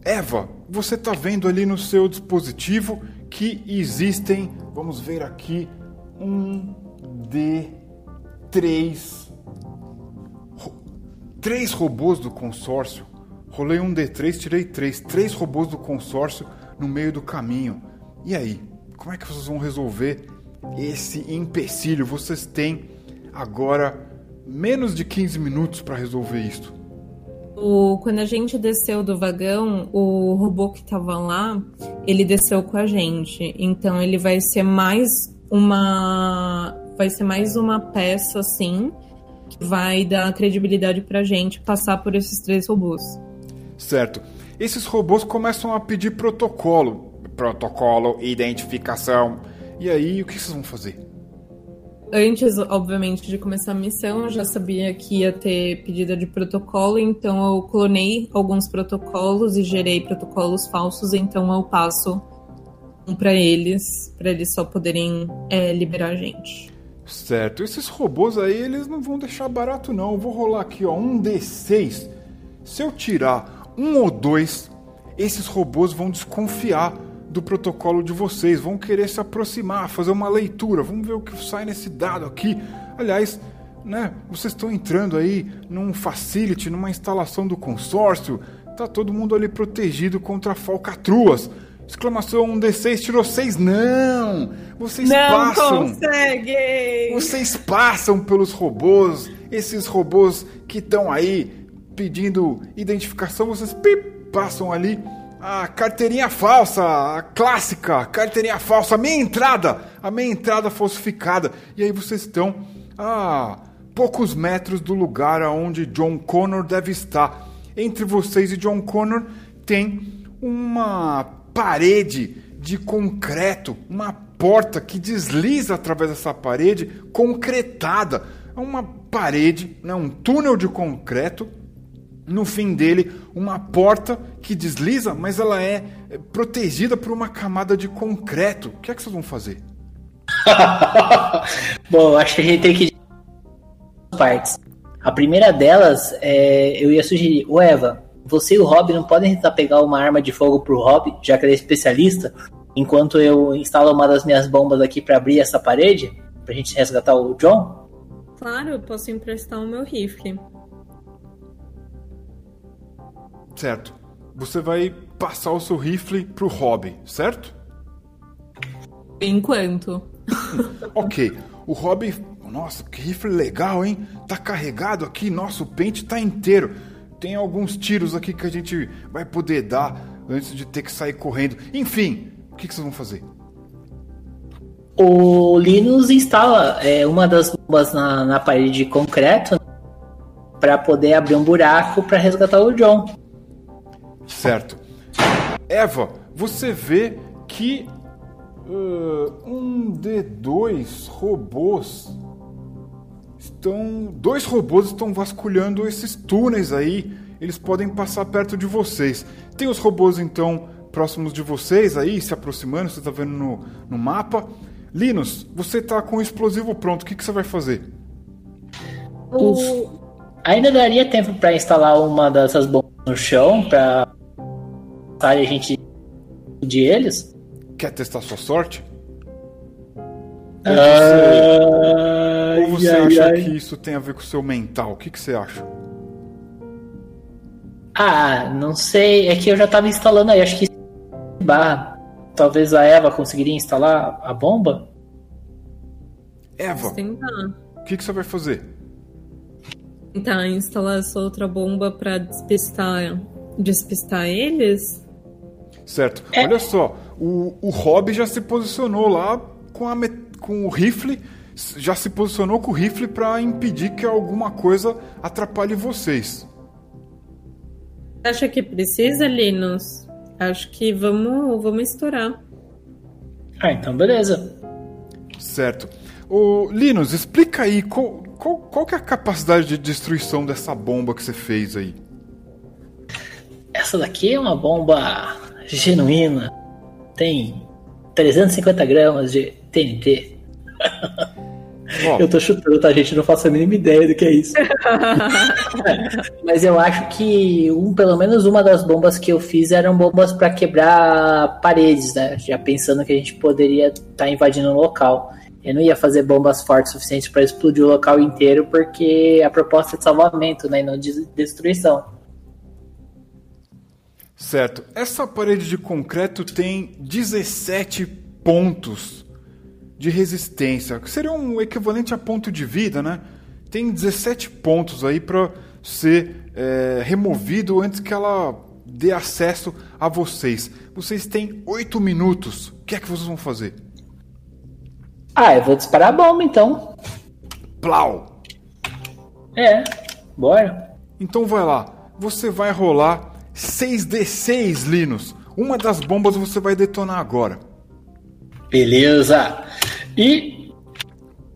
Eva, você tá vendo ali no seu dispositivo que existem, vamos ver aqui, um D três três robôs do consórcio. Rolei um D3, tirei três. Três robôs do consórcio no meio do caminho. E aí? Como é que vocês vão resolver esse empecilho? Vocês têm agora menos de 15 minutos para resolver isto. O, quando a gente desceu do vagão, o robô que estava lá, ele desceu com a gente. Então ele vai ser mais uma vai ser mais uma peça assim que vai dar credibilidade pra gente passar por esses três robôs. Certo. Esses robôs começam a pedir protocolo protocolo, identificação. E aí, o que vocês vão fazer? Antes, obviamente, de começar a missão, eu já sabia que ia ter pedida de protocolo, então eu clonei alguns protocolos e gerei protocolos falsos, então eu passo um para eles, para eles só poderem é, liberar a gente. Certo, esses robôs aí, eles não vão deixar barato não. Eu vou rolar aqui, ó, um D6. Se eu tirar um ou dois, esses robôs vão desconfiar do protocolo de vocês, vão querer se aproximar, fazer uma leitura, vamos ver o que sai nesse dado aqui. Aliás, né, vocês estão entrando aí num facility, numa instalação do consórcio, tá todo mundo ali protegido contra falcatruas. Exclamação um D6 tirou 6. Não! Vocês não passam. conseguem! Vocês passam pelos robôs, esses robôs que estão aí pedindo identificação, vocês pip, passam ali a carteirinha falsa, a clássica carteirinha falsa, a meia entrada, a meia entrada falsificada. E aí vocês estão a poucos metros do lugar aonde John Connor deve estar. Entre vocês e John Connor tem uma parede de concreto, uma porta que desliza através dessa parede concretada. É uma parede, né, um túnel de concreto no fim dele uma porta que desliza, mas ela é, é protegida por uma camada de concreto. O que é que vocês vão fazer? [LAUGHS] Bom, acho que a gente tem que partes. A primeira delas, é, eu ia sugerir, o Eva, você e o Rob não podem tentar pegar uma arma de fogo pro Rob, já que ele é especialista, enquanto eu instalo uma das minhas bombas aqui para abrir essa parede, pra gente resgatar o John? Claro, eu posso emprestar o meu rifle. Certo. Você vai passar o seu rifle pro Rob, certo? Enquanto. [LAUGHS] ok. O Rob. Nossa, que rifle legal, hein? Tá carregado aqui. Nosso pente tá inteiro. Tem alguns tiros aqui que a gente vai poder dar antes de ter que sair correndo. Enfim, o que, que vocês vão fazer? O Linus instala é, uma das bombas na, na parede de concreto para poder abrir um buraco para resgatar o John. Certo. Eva, você vê que uh, um de dois robôs estão. Dois robôs estão vasculhando esses túneis aí. Eles podem passar perto de vocês. Tem os robôs então próximos de vocês aí, se aproximando, você está vendo no, no mapa. Linus, você está com o explosivo pronto, o que, que você vai fazer? O... Ainda daria tempo para instalar uma dessas bombas no chão para a gente de eles? Quer testar sua sorte? Uh, você ai, acha ai. que isso tem a ver com o seu mental? O que, que você acha? Ah, não sei. É que eu já tava instalando aí. Acho que barra. Talvez a Eva conseguiria instalar a bomba. Eva, tentar. o que, que você vai fazer? Tentar instalar essa outra bomba pra despistar, despistar eles? Certo. É. Olha só, o, o Rob já se posicionou lá com, a, com o rifle, já se posicionou com o rifle pra impedir que alguma coisa atrapalhe vocês. Acha que precisa, Linus? Acho que vamos, vamos estourar. Ah, então beleza. Certo. Ô, Linus, explica aí qual, qual que é a capacidade de destruição dessa bomba que você fez aí? Essa daqui é uma bomba genuína. Tem 350 gramas de TNT. Ó, Eu tô chutando, tá, gente? Não faço a mínima ideia do que é isso. [LAUGHS] Mas eu acho que um, pelo menos uma das bombas que eu fiz eram bombas pra quebrar paredes, né? Já pensando que a gente poderia estar invadindo o local. Eu não ia fazer bombas fortes o suficiente pra explodir o local inteiro, porque a proposta é de salvamento, né? E não de destruição. Certo. Essa parede de concreto tem 17 pontos de resistência, que seria um equivalente a ponto de vida, né? Tem 17 pontos aí para ser é, removido antes que ela dê acesso a vocês. Vocês têm 8 minutos. O que é que vocês vão fazer? Ah, eu vou disparar a bomba então. Plau! É, bora. Então vai lá. Você vai rolar 6d6, Linus. Uma das bombas você vai detonar agora. Beleza. E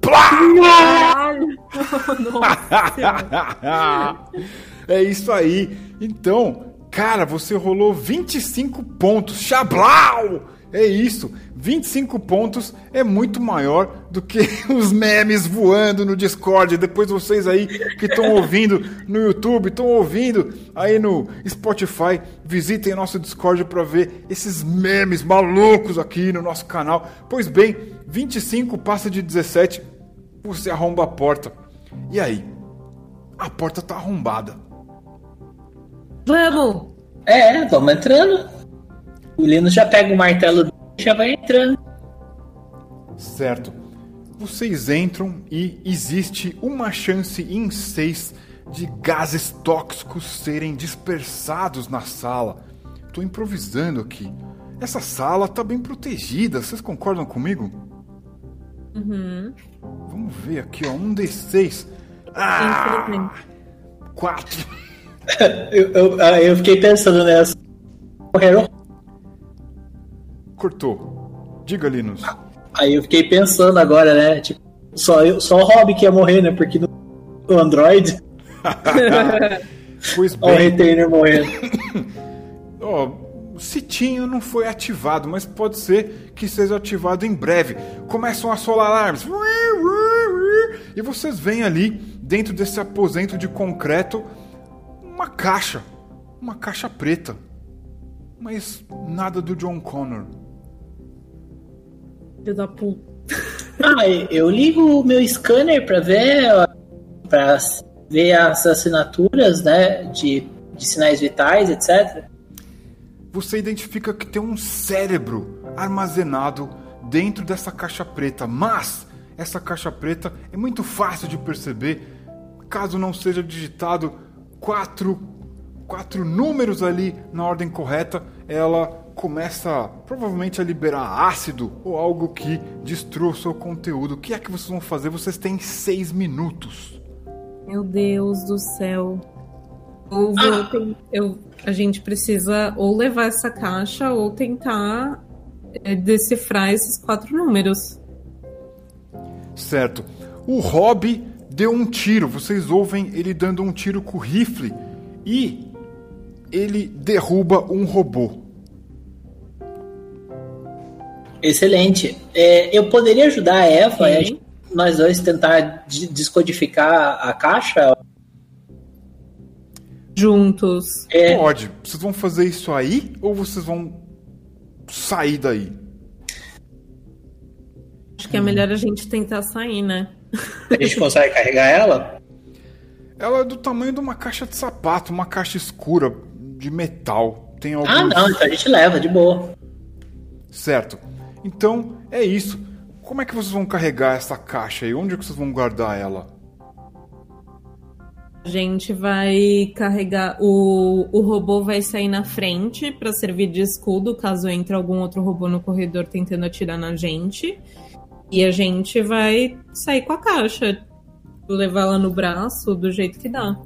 Caralho! [LAUGHS] [LAUGHS] é isso aí. Então, cara, você rolou 25 pontos. Chablau! É isso. 25 pontos é muito maior do que [LAUGHS] os memes voando no Discord. Depois vocês aí que estão ouvindo no YouTube, estão ouvindo aí no Spotify, visitem nosso Discord para ver esses memes malucos aqui no nosso canal. Pois bem, 25 passa de 17, você arromba a porta. E aí? A porta tá arrombada. Vamos! é, vamos entrando. O Linus já pega o martelo dele já vai entrando. Certo. Vocês entram e existe uma chance em seis de gases tóxicos serem dispersados na sala. Tô improvisando aqui. Essa sala tá bem protegida, vocês concordam comigo? Uhum. Vamos ver aqui, ó, um D6. Ah, quatro. [LAUGHS] Eu, eu, ah, eu fiquei pensando nessa. Morreram. Cortou. Diga, Linus. Aí eu fiquei pensando agora, né? Tipo, só, eu, só o Rob que ia morrer, né? Porque no, no Android, Pois [LAUGHS] [LAUGHS] ó o bem, retainer morrendo. Ó, o sitinho não foi ativado, mas pode ser que seja ativado em breve. Começam a solar alarmes. E vocês veem ali, dentro desse aposento de concreto, uma caixa. Uma caixa preta. Mas nada do John Connor. Filho da puta. Ah, eu ligo o meu scanner pra ver, ó, pra ver as assinaturas, né? De, de sinais vitais, etc. Você identifica que tem um cérebro armazenado dentro dessa caixa preta, mas essa caixa preta é muito fácil de perceber caso não seja digitado quatro, quatro números ali na ordem correta, ela começa provavelmente a liberar ácido ou algo que destrua o seu conteúdo. O que é que vocês vão fazer? Vocês têm seis minutos. Meu Deus do céu. Ou vou ten- eu, a gente precisa ou levar essa caixa ou tentar é, decifrar esses quatro números. Certo. O Rob deu um tiro. Vocês ouvem ele dando um tiro com o rifle e ele derruba um robô. Excelente. É, eu poderia ajudar a Eva e a gente- nós dois tentar de- descodificar a caixa? Juntos. É, Pode. Vocês vão fazer isso aí ou vocês vão sair daí? Acho que é melhor a gente tentar sair, né? A gente [LAUGHS] consegue carregar ela? Ela é do tamanho de uma caixa de sapato, uma caixa escura de metal. Tem alguns... Ah, não, então a gente leva, de boa. Certo. Então, é isso. Como é que vocês vão carregar essa caixa aí? Onde é que vocês vão guardar ela? A gente vai carregar. O, o robô vai sair na frente para servir de escudo caso entre algum outro robô no corredor tentando atirar na gente. E a gente vai sair com a caixa. Levá-la no braço do jeito que dá.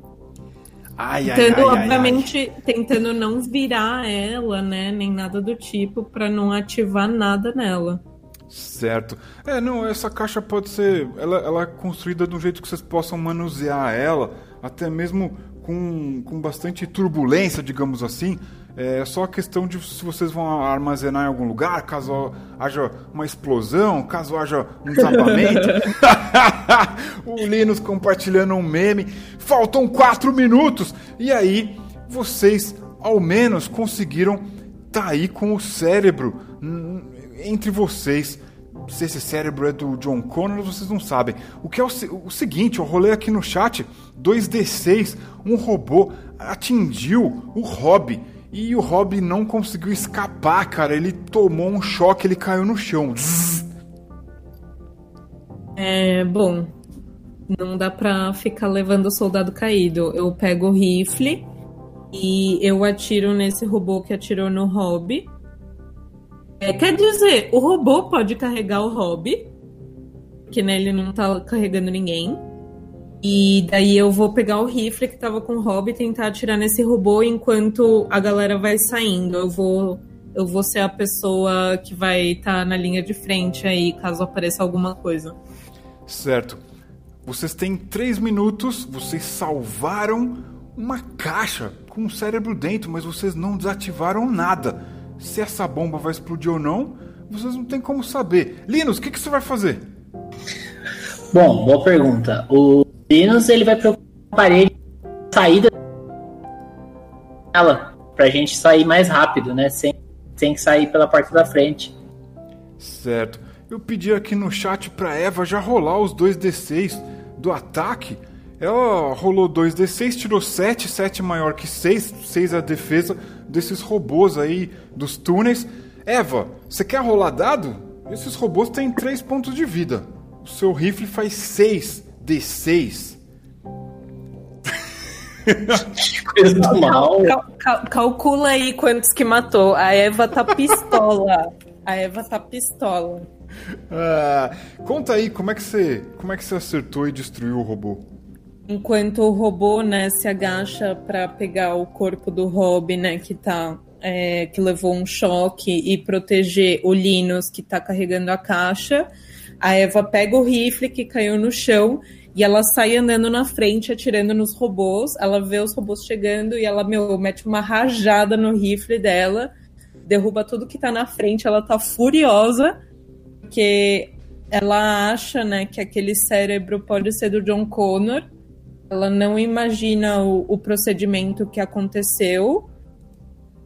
Ai, Tentando, ai, ai, obviamente, tentando não virar ela, né? Nem nada do tipo, para não ativar nada nela. Certo. É, não, essa caixa pode ser. Ela, ela é construída de um jeito que vocês possam manusear ela, até mesmo com, com bastante turbulência, digamos assim. É só a questão de se vocês vão armazenar em algum lugar, caso haja uma explosão, caso haja um desabamento. [LAUGHS] [LAUGHS] o Linus compartilhando um meme. Faltam quatro minutos! E aí, vocês ao menos conseguiram tá aí com o cérebro entre vocês. Se esse cérebro é do John Connor, vocês não sabem. O que é o, o seguinte, eu rolei aqui no chat 2D6, um robô atingiu o Hobby e o Rob não conseguiu escapar, cara. Ele tomou um choque, ele caiu no chão. É, bom, não dá pra ficar levando o soldado caído. Eu pego o rifle e eu atiro nesse robô que atirou no Rob. É, quer dizer, o robô pode carregar o Rob, porque né, ele não tá carregando ninguém. E daí eu vou pegar o rifle que tava com o Rob e tentar atirar nesse robô enquanto a galera vai saindo. Eu vou eu vou ser a pessoa que vai estar tá na linha de frente aí, caso apareça alguma coisa. Certo. Vocês têm três minutos, vocês salvaram uma caixa com um cérebro dentro, mas vocês não desativaram nada. Se essa bomba vai explodir ou não, vocês não têm como saber. Linus, o que, que você vai fazer? Bom, boa pergunta. O Linus ele vai procurar a parede saída ela pra gente sair mais rápido, né? Sem, sem sair pela parte da frente. Certo. Eu pedi aqui no chat pra Eva já rolar os dois D6 do ataque. Ela rolou 2D6, tirou 7, 7 maior que 6, 6 é a defesa desses robôs aí dos túneis. Eva, você quer rolar dado? Esses robôs têm 3 pontos de vida. O seu rifle faz 6 D6. Coisa do mal. Cal- cal- calcula aí quantos que matou. A Eva tá pistola. A Eva tá pistola. Ah, conta aí, como é que você, como é que você acertou e destruiu o robô? Enquanto o robô, né, se agacha pra pegar o corpo do Rob, né, que tá. é, que levou um choque e proteger o Linus que tá carregando a caixa. A Eva pega o rifle que caiu no chão e ela sai andando na frente, atirando nos robôs. Ela vê os robôs chegando e ela, meu, mete uma rajada no rifle dela, derruba tudo que tá na frente. Ela tá furiosa, porque ela acha, né, que aquele cérebro pode ser do John Connor. Ela não imagina o, o procedimento que aconteceu.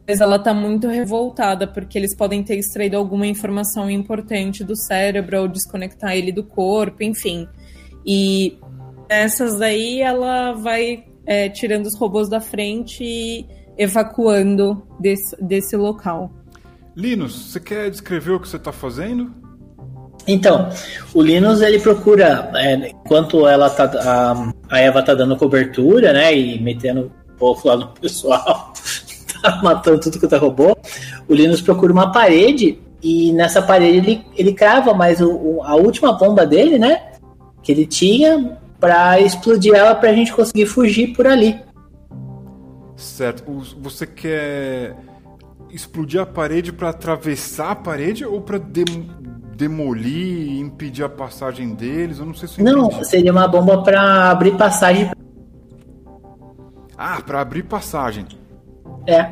Mas ela tá muito revoltada, porque eles podem ter extraído alguma informação importante do cérebro ou desconectar ele do corpo, enfim. E nessas daí ela vai é, tirando os robôs da frente e evacuando desse, desse local. Linus, você quer descrever o que você tá fazendo? Então, o Linus ele procura, é, enquanto ela tá, a, a Eva tá dando cobertura, né, e metendo pouco lá no pessoal, tá matando tudo que tá robô, o Linus procura uma parede e nessa parede ele, ele crava mais o, o- a última bomba dele, né, que ele tinha pra explodir ela pra gente conseguir fugir por ali. Certo. Você quer explodir a parede pra atravessar a parede ou pra dem- demolir e impedir a passagem deles? Eu não sei se Não, entendi. seria uma bomba pra abrir passagem. Ah, pra abrir passagem. É.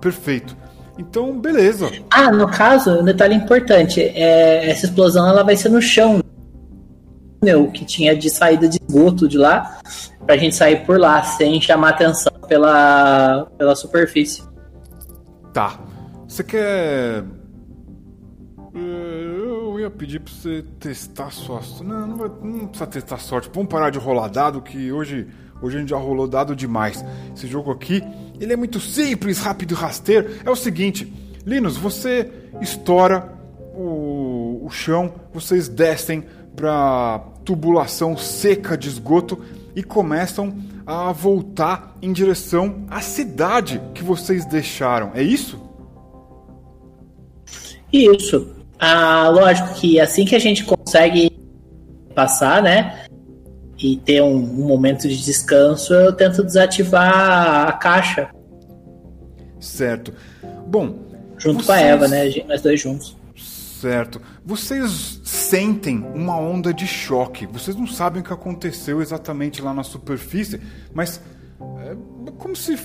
Perfeito. Então, beleza. Ah, no caso, um detalhe importante, é, essa explosão ela vai ser no chão. Meu, que tinha de saída de esgoto de lá, pra gente sair por lá, sem chamar atenção pela, pela superfície. Tá. Você quer. Eh, Eu ia pedir pra você testar sua. Não, não, vai, não precisa testar sorte. Vamos parar de rolar dado, que hoje, hoje a gente já rolou dado demais. Esse jogo aqui, ele é muito simples, rápido e rasteiro. É o seguinte, Linus, você estoura o, o chão, vocês descem pra tubulação seca de esgoto e começam a voltar em direção à cidade que vocês deixaram. É isso? Isso. Ah, lógico que assim que a gente consegue passar, né? E ter um, um momento de descanso, eu tento desativar a caixa. Certo. Bom. Junto vocês... com a Eva, né? Nós dois juntos. Certo. Vocês sentem uma onda de choque. Vocês não sabem o que aconteceu exatamente lá na superfície, mas é como se.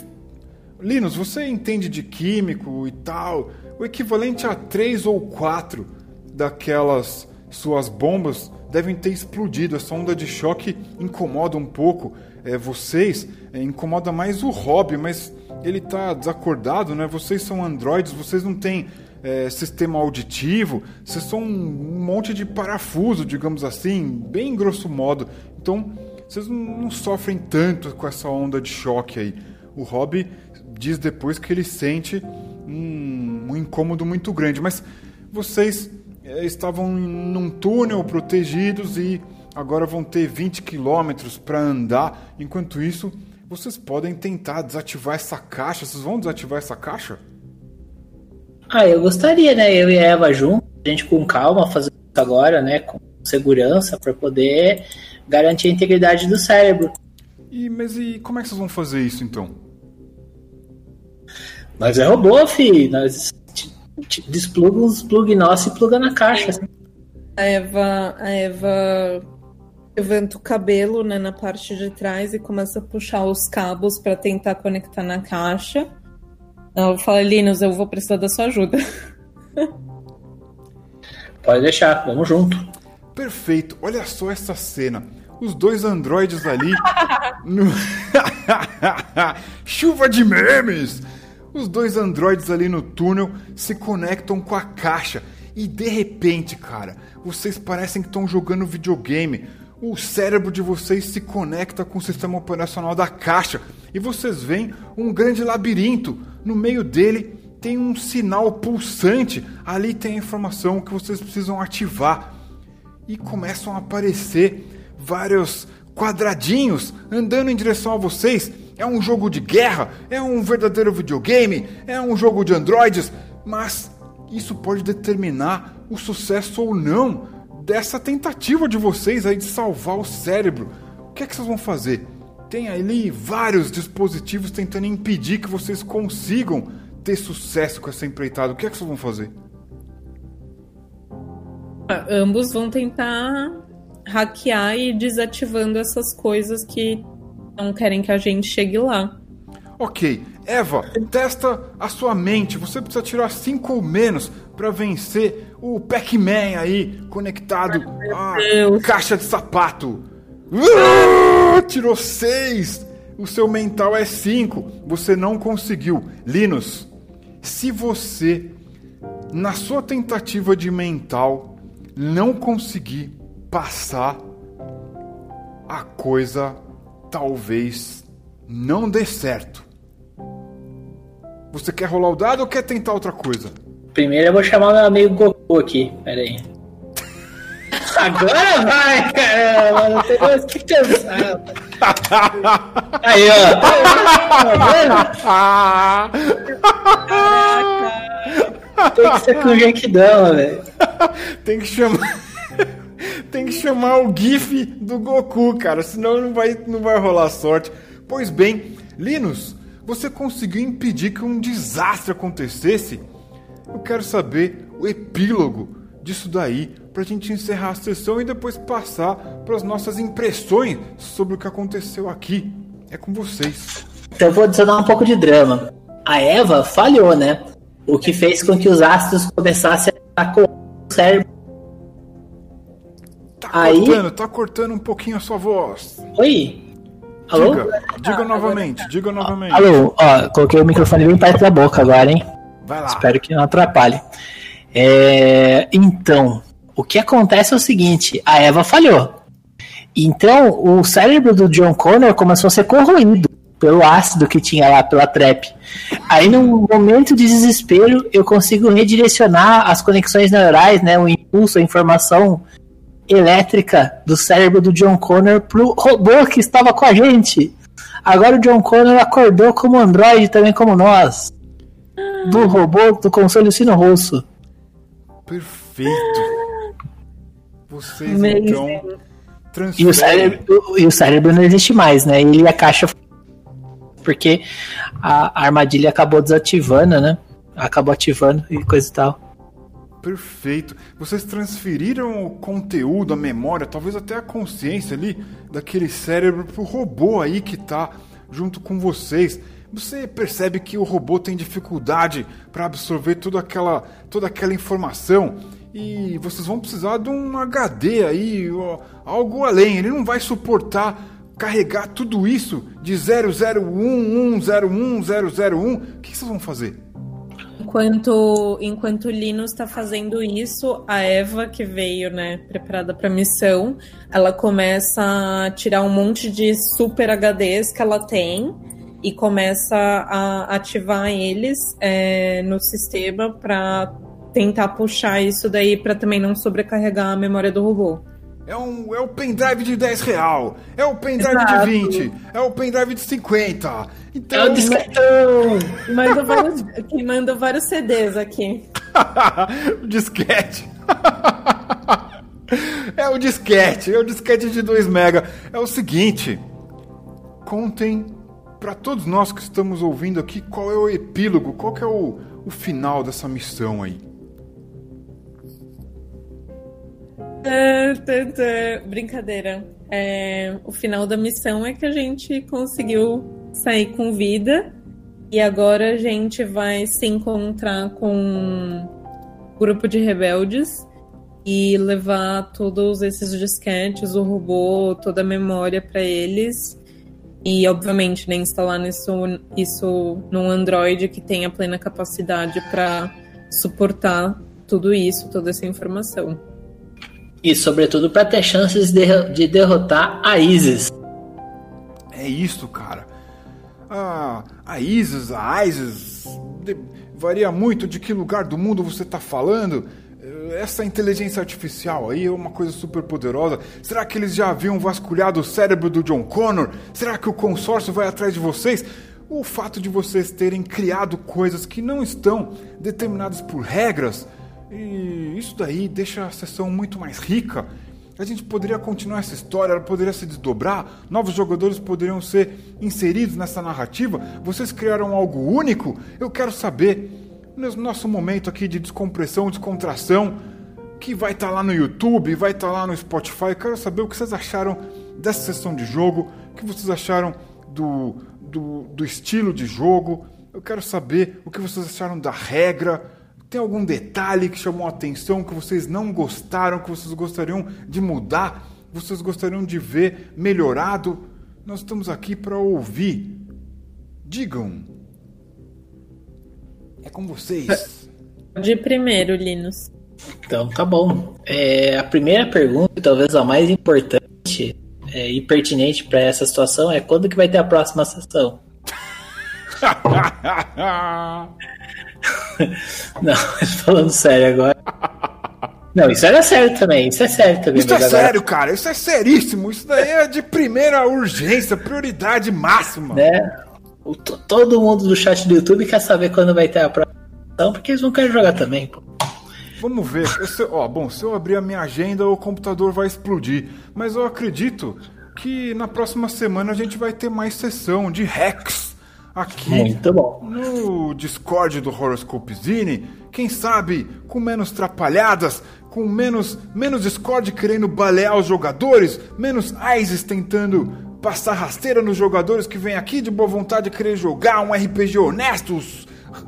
Linus, você entende de químico e tal o equivalente a três ou quatro daquelas suas bombas devem ter explodido. Essa onda de choque incomoda um pouco é, vocês, é, incomoda mais o Rob, mas ele está desacordado, né? Vocês são androides, vocês não têm é, sistema auditivo, vocês são um monte de parafuso, digamos assim, bem grosso modo. Então, vocês não, sofrem tanto com essa onda de choque aí. O Rob diz depois que ele sente um, um incômodo muito grande. Mas vocês estavam num túnel protegidos e agora vão ter 20 quilômetros para andar. Enquanto isso, vocês podem tentar desativar essa caixa. Vocês vão desativar essa caixa? Ah, eu gostaria, né? Eu e a Eva juntos, a gente com calma fazer isso agora, né? Com segurança para poder garantir a integridade do cérebro. E, mas e como é que vocês vão fazer isso então? Nós é robô, fi. Nós despluga uns plug nosso e pluga na caixa. Assim. A Eva, a Eva levanta o cabelo né, na parte de trás e começa a puxar os cabos para tentar conectar na caixa. Ela fala, Linus, eu vou precisar da sua ajuda. [LAUGHS] Pode deixar, vamos junto. Perfeito, olha só essa cena. Os dois androides ali. [LAUGHS] no... [LAUGHS] Chuva de memes! Os dois androides ali no túnel se conectam com a caixa e de repente, cara, vocês parecem que estão jogando videogame. O cérebro de vocês se conecta com o sistema operacional da caixa e vocês veem um grande labirinto. No meio dele tem um sinal pulsante. Ali tem a informação que vocês precisam ativar. E começam a aparecer vários quadradinhos andando em direção a vocês é um jogo de guerra? É um verdadeiro videogame? É um jogo de androides? Mas isso pode determinar o sucesso ou não dessa tentativa de vocês aí de salvar o cérebro. O que é que vocês vão fazer? Tem ali vários dispositivos tentando impedir que vocês consigam ter sucesso com essa empreitada. O que é que vocês vão fazer? Ah, ambos vão tentar hackear e desativando essas coisas que não querem que a gente chegue lá. Ok, Eva, testa a sua mente. Você precisa tirar 5 ou menos para vencer o Pac-Man aí conectado à caixa de sapato. Uh, tirou 6. O seu mental é 5. Você não conseguiu. Linus, se você na sua tentativa de mental não conseguir passar a coisa talvez não dê certo. Você quer rolar o dado ou quer tentar outra coisa? Primeiro eu vou chamar meu amigo Goku aqui. Pera aí. [LAUGHS] Agora vai, caramba! Não tem mais que pensar. Aí, ó. [LAUGHS] Tem que ser com o Genkidama, velho. Tem que chamar. Tem que chamar o GIF do Goku, cara, senão não vai, não vai rolar sorte. Pois bem, Linus, você conseguiu impedir que um desastre acontecesse? Eu quero saber o epílogo disso daí, pra gente encerrar a sessão e depois passar para as nossas impressões sobre o que aconteceu aqui. É com vocês. Então eu vou adicionar um pouco de drama. A Eva falhou, né? O que fez com que os astros começassem a com o cérebro Aí... cortando, tá cortando um pouquinho a sua voz. Oi? Alô? Diga, diga novamente, diga novamente. Alô, ó, coloquei o microfone bem perto da boca agora, hein? Vai lá. Espero que não atrapalhe. É, então, O que acontece é o seguinte: a Eva falhou. Então, o cérebro do John Connor começou a ser corroído pelo ácido que tinha lá, pela trap. Aí, num momento de desespero, eu consigo redirecionar as conexões neurais, né, o impulso, a informação elétrica do cérebro do John Connor pro robô que estava com a gente. Agora o John Connor acordou como androide também como nós. Do robô do console Sino Rosso. Perfeito. Vocês Amazing. então e o, cérebro, e o cérebro não existe mais, né? Ele e a caixa. Porque a, a armadilha acabou desativando, né? Acabou ativando e coisa e tal. Perfeito. Vocês transferiram o conteúdo, a memória, talvez até a consciência ali daquele cérebro pro robô aí que tá junto com vocês. Você percebe que o robô tem dificuldade para absorver toda aquela, toda aquela informação e vocês vão precisar de um HD aí, algo além. Ele não vai suportar carregar tudo isso de 00110101. O que vocês vão fazer? Enquanto, enquanto o Linus está fazendo isso, a Eva, que veio, né, preparada para a missão, ela começa a tirar um monte de super HDs que ela tem e começa a ativar eles é, no sistema para tentar puxar isso daí para também não sobrecarregar a memória do robô. É, um, é o pendrive de 10 real, é o pendrive Exato. de 20, é o pendrive de 50. Então... É o disquetão! Manda vários, que manda vários CDs aqui. [LAUGHS] disquete. [LAUGHS] é o disquete, é o disquete de 2 mega. É o seguinte, contem para todos nós que estamos ouvindo aqui qual é o epílogo, qual que é o, o final dessa missão aí. Brincadeira. É, o final da missão é que a gente conseguiu sair com vida e agora a gente vai se encontrar com um grupo de rebeldes e levar todos esses disquetes, o robô, toda a memória para eles e obviamente né, instalar isso, isso num Android que tenha plena capacidade para suportar tudo isso, toda essa informação. E, sobretudo, para ter chances de, de derrotar a Isis. É isso, cara. A, a Isis, a Isis, de, varia muito de que lugar do mundo você está falando. Essa inteligência artificial aí é uma coisa super poderosa. Será que eles já haviam vasculhado o cérebro do John Connor? Será que o consórcio vai atrás de vocês? O fato de vocês terem criado coisas que não estão determinadas por regras e isso daí deixa a sessão muito mais rica. A gente poderia continuar essa história, ela poderia se desdobrar, novos jogadores poderiam ser inseridos nessa narrativa. Vocês criaram algo único? Eu quero saber. No nosso momento aqui de descompressão, descontração, que vai estar tá lá no YouTube, vai estar tá lá no Spotify. Eu quero saber o que vocês acharam dessa sessão de jogo, o que vocês acharam do, do, do estilo de jogo. Eu quero saber o que vocês acharam da regra tem algum detalhe que chamou a atenção, que vocês não gostaram, que vocês gostariam de mudar, vocês gostariam de ver melhorado? Nós estamos aqui para ouvir. Digam. É com vocês. De primeiro, Linus. Então, tá bom. É, a primeira pergunta, talvez a mais importante é, e pertinente para essa situação é quando que vai ter a próxima sessão? [LAUGHS] Não, falando sério agora. Não, isso era sério também, isso é sério também. Isso é agora... sério, cara, isso é seríssimo. Isso daí é de primeira urgência, prioridade máxima. Né? O, todo mundo do chat do YouTube quer saber quando vai ter a próxima, porque eles não querem jogar também, pô. Vamos ver. Se, ó, bom, se eu abrir a minha agenda, o computador vai explodir. Mas eu acredito que na próxima semana a gente vai ter mais sessão de hacks aqui Muito bom. no Discord do Horoscope Zine. Quem sabe com menos trapalhadas, com menos, menos Discord querendo balear os jogadores, menos ISIS tentando passar rasteira nos jogadores que vêm aqui de boa vontade querer jogar um RPG honesto,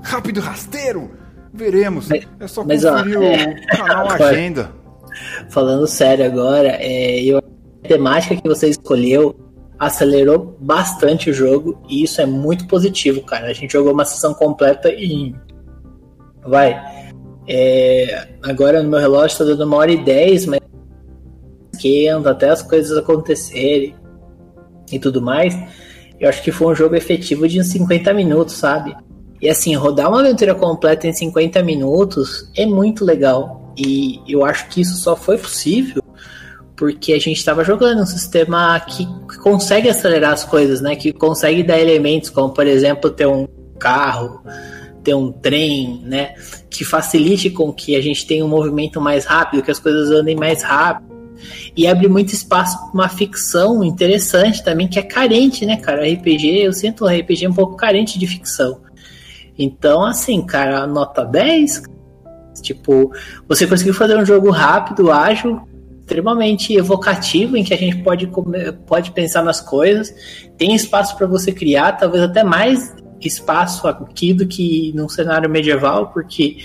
rápido rasteiro. Veremos. É só conferir ó, é... o canal [LAUGHS] Agenda. Falando sério agora, é, eu, a temática que você escolheu acelerou bastante o jogo e isso é muito positivo, cara. A gente jogou uma sessão completa em vai É, agora no meu relógio tá dando uma hora e dez, mas esquenta até as coisas acontecerem e tudo mais. Eu acho que foi um jogo efetivo de uns 50 minutos, sabe? E assim, rodar uma aventura completa em 50 minutos é muito legal. E eu acho que isso só foi possível porque a gente estava jogando um sistema que consegue acelerar as coisas, né? Que consegue dar elementos como, por exemplo, ter um carro, ter um trem, né? Que facilite com que a gente tenha um movimento mais rápido, que as coisas andem mais rápido. E abre muito espaço para uma ficção interessante também, que é carente, né, cara? RPG, eu sinto o RPG um pouco carente de ficção. Então, assim, cara, nota 10. Tipo, você conseguiu fazer um jogo rápido, ágil, extremamente evocativo em que a gente pode, pode pensar nas coisas, tem espaço para você criar, talvez até mais espaço aqui do que num cenário medieval, porque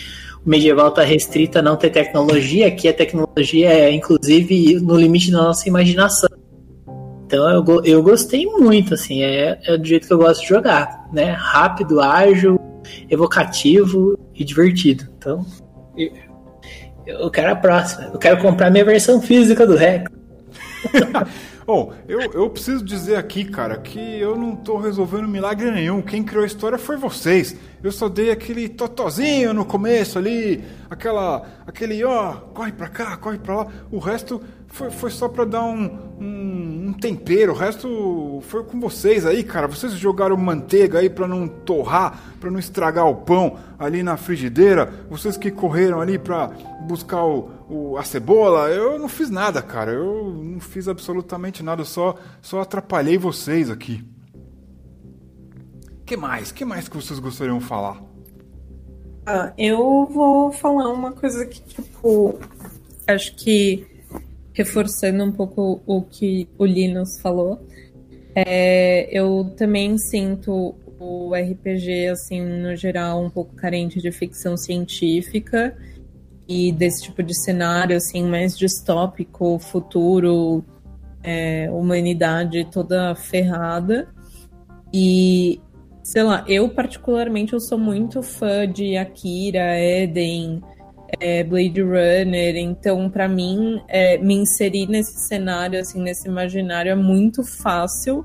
o medieval está restrito a não ter tecnologia, aqui a tecnologia é inclusive no limite da nossa imaginação. Então eu, eu gostei muito, assim, é, é do jeito que eu gosto de jogar, né? Rápido, ágil, evocativo e divertido. Então, eu quero a próxima. Eu quero comprar minha versão física do Rex. Bom, [LAUGHS] eu, eu preciso dizer aqui, cara, que eu não tô resolvendo milagre nenhum. Quem criou a história foi vocês. Eu só dei aquele totozinho no começo ali, aquela, aquele ó, corre pra cá, corre pra lá. O resto foi, foi só pra dar um, um, um tempero. O resto foi com vocês aí, cara. Vocês jogaram manteiga aí pra não torrar, pra não estragar o pão ali na frigideira. Vocês que correram ali pra buscar o, o, a cebola. Eu não fiz nada, cara. Eu não fiz absolutamente nada. Só, só atrapalhei vocês aqui. que mais? que mais que vocês gostariam de falar? Ah, eu vou falar uma coisa que, tipo, acho que reforçando um pouco o que o Linus falou, é, eu também sinto o RPG, assim, no geral, um pouco carente de ficção científica e desse tipo de cenário assim mais distópico, futuro, é, humanidade toda ferrada. E sei lá, eu particularmente eu sou muito fã de Akira, Eden, é, Blade Runner, então para mim é, me inserir nesse cenário assim, nesse imaginário é muito fácil.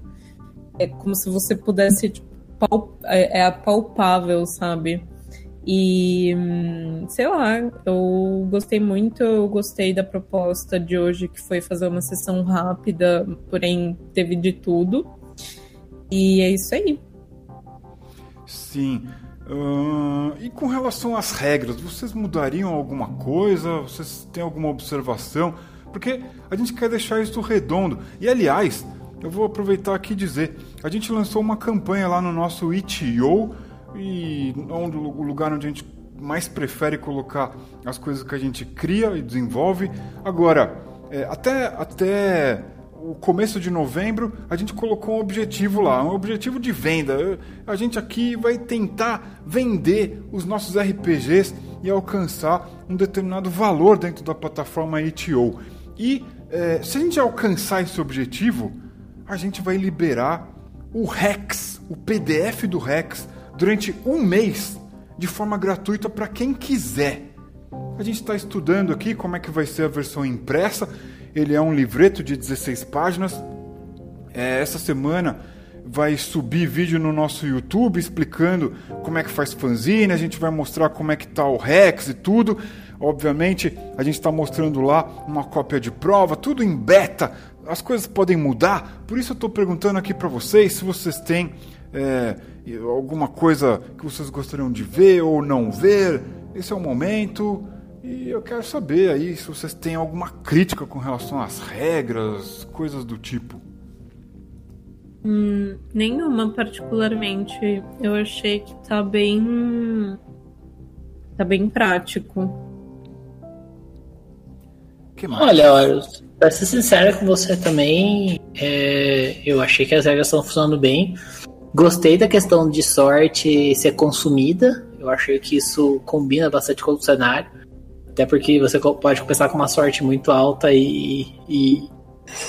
É como se você pudesse tipo, é, é apalpável, sabe? E sei lá, eu gostei muito, eu gostei da proposta de hoje, que foi fazer uma sessão rápida, porém teve de tudo. E é isso aí. Sim. Uh, e com relação às regras, vocês mudariam alguma coisa? Vocês têm alguma observação? Porque a gente quer deixar isso redondo. E aliás, eu vou aproveitar aqui e dizer: a gente lançou uma campanha lá no nosso itio e onde, o lugar onde a gente mais prefere colocar as coisas que a gente cria e desenvolve. Agora, é, até, até o começo de novembro, a gente colocou um objetivo lá, um objetivo de venda. A gente aqui vai tentar vender os nossos RPGs e alcançar um determinado valor dentro da plataforma itio. E é, se a gente alcançar esse objetivo, a gente vai liberar o Rex, o PDF do Rex, durante um mês de forma gratuita para quem quiser. A gente está estudando aqui como é que vai ser a versão impressa. Ele é um livreto de 16 páginas. É, essa semana vai subir vídeo no nosso YouTube explicando como é que faz fanzine, a gente vai mostrar como é que tá o Rex e tudo. Obviamente, a gente está mostrando lá uma cópia de prova, tudo em beta. As coisas podem mudar, por isso eu estou perguntando aqui para vocês se vocês têm é, alguma coisa que vocês gostariam de ver ou não ver. Esse é o momento. E eu quero saber aí se vocês têm alguma crítica com relação às regras, coisas do tipo. Hum, nenhuma particularmente. Eu achei que tá bem. tá bem prático. Que mais? Olha, Horus, pra ser sincero com você também, é, eu achei que as regras estão funcionando bem. Gostei da questão de sorte ser consumida. Eu achei que isso combina bastante com o cenário. Até porque você pode começar com uma sorte muito alta e, e,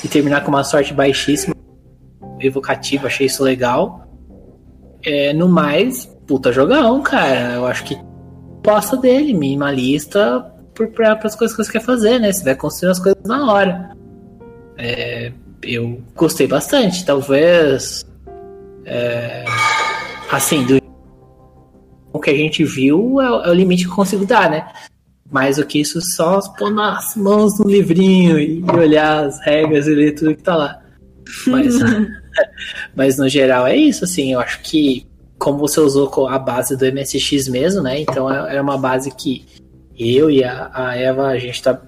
e terminar com uma sorte baixíssima. Evocativa, achei isso legal. É, no mais, puta jogão, cara. Eu acho que proposta dele, minimalista para as coisas que você quer fazer, né? Você vai construir as coisas na hora. É, eu gostei bastante, talvez. É, assim, do o que a gente viu é, é, o limite que eu consigo dar, né? Mais do que isso, só pôr nas mãos no livrinho e olhar as regras e ler tudo que tá lá. Mas, [LAUGHS] [LAUGHS] mas no geral é isso, assim, eu acho que como você usou a base do MSX mesmo, né? Então é, é uma base que eu e a, a Eva, a gente tá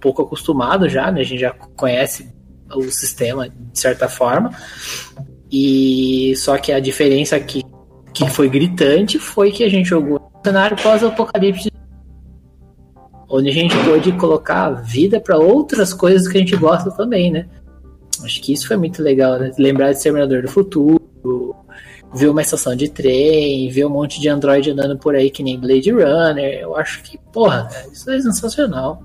pouco acostumado já, né? A gente já conhece o sistema de certa forma. E só que a diferença que, que foi gritante foi que a gente jogou um cenário pós-apocalipse onde a gente pôde colocar vida para outras coisas que a gente gosta também, né? Acho que isso foi muito legal, né? Lembrar de Terminador do Futuro, ver uma estação de trem, ver um monte de Android andando por aí que nem Blade Runner. Eu acho que, porra, isso é sensacional.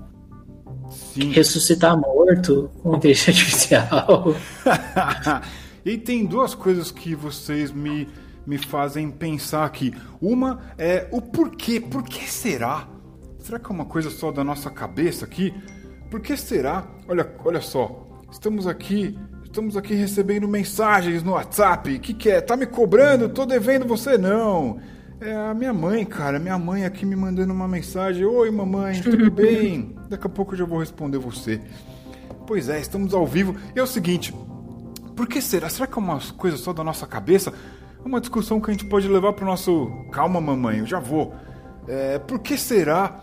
Sim. Ressuscitar morto com inteligência artificial. [LAUGHS] e tem duas coisas que vocês me, me fazem pensar aqui. Uma é o porquê. Por que será? Será que é uma coisa só da nossa cabeça aqui? Por que será? Olha, olha só. Estamos aqui Estamos aqui recebendo mensagens no WhatsApp. O que, que é? Tá me cobrando? Tô devendo você não. É a minha mãe, cara. Minha mãe aqui me mandando uma mensagem. Oi, mamãe, tudo [LAUGHS] bem? Daqui a pouco eu já vou responder você. Pois é, estamos ao vivo. E é o seguinte: por que será? Será que é uma coisa só da nossa cabeça? É uma discussão que a gente pode levar para o nosso. Calma, mamãe, eu já vou. É, por que será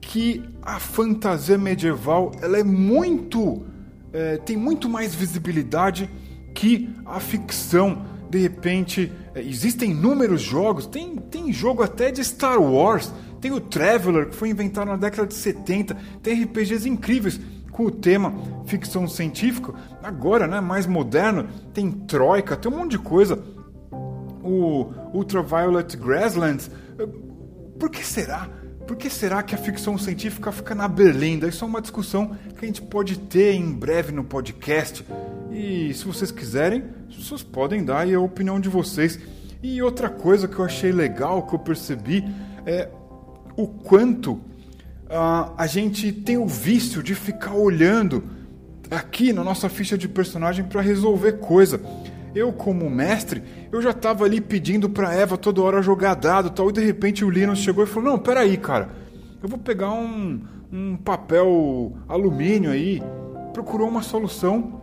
que a fantasia medieval ela é muito é, tem muito mais visibilidade que a ficção. De repente, é, existem inúmeros jogos, tem, tem jogo até de Star Wars, tem o Traveler, que foi inventado na década de 70, tem RPGs incríveis com o tema ficção científica. Agora, né, mais moderno, tem Troika, tem um monte de coisa. O Ultraviolet Grasslands. Por que será? Por que será que a ficção científica fica na berlinda? Isso é uma discussão que a gente pode ter em breve no podcast. E se vocês quiserem, vocês podem dar aí a opinião de vocês. E outra coisa que eu achei legal, que eu percebi, é o quanto uh, a gente tem o vício de ficar olhando aqui na nossa ficha de personagem para resolver coisa. Eu, como mestre, eu já tava ali pedindo pra Eva toda hora jogar dado tal, e de repente o Linus chegou e falou: Não, peraí, cara, eu vou pegar um, um papel alumínio aí. Procurou uma solução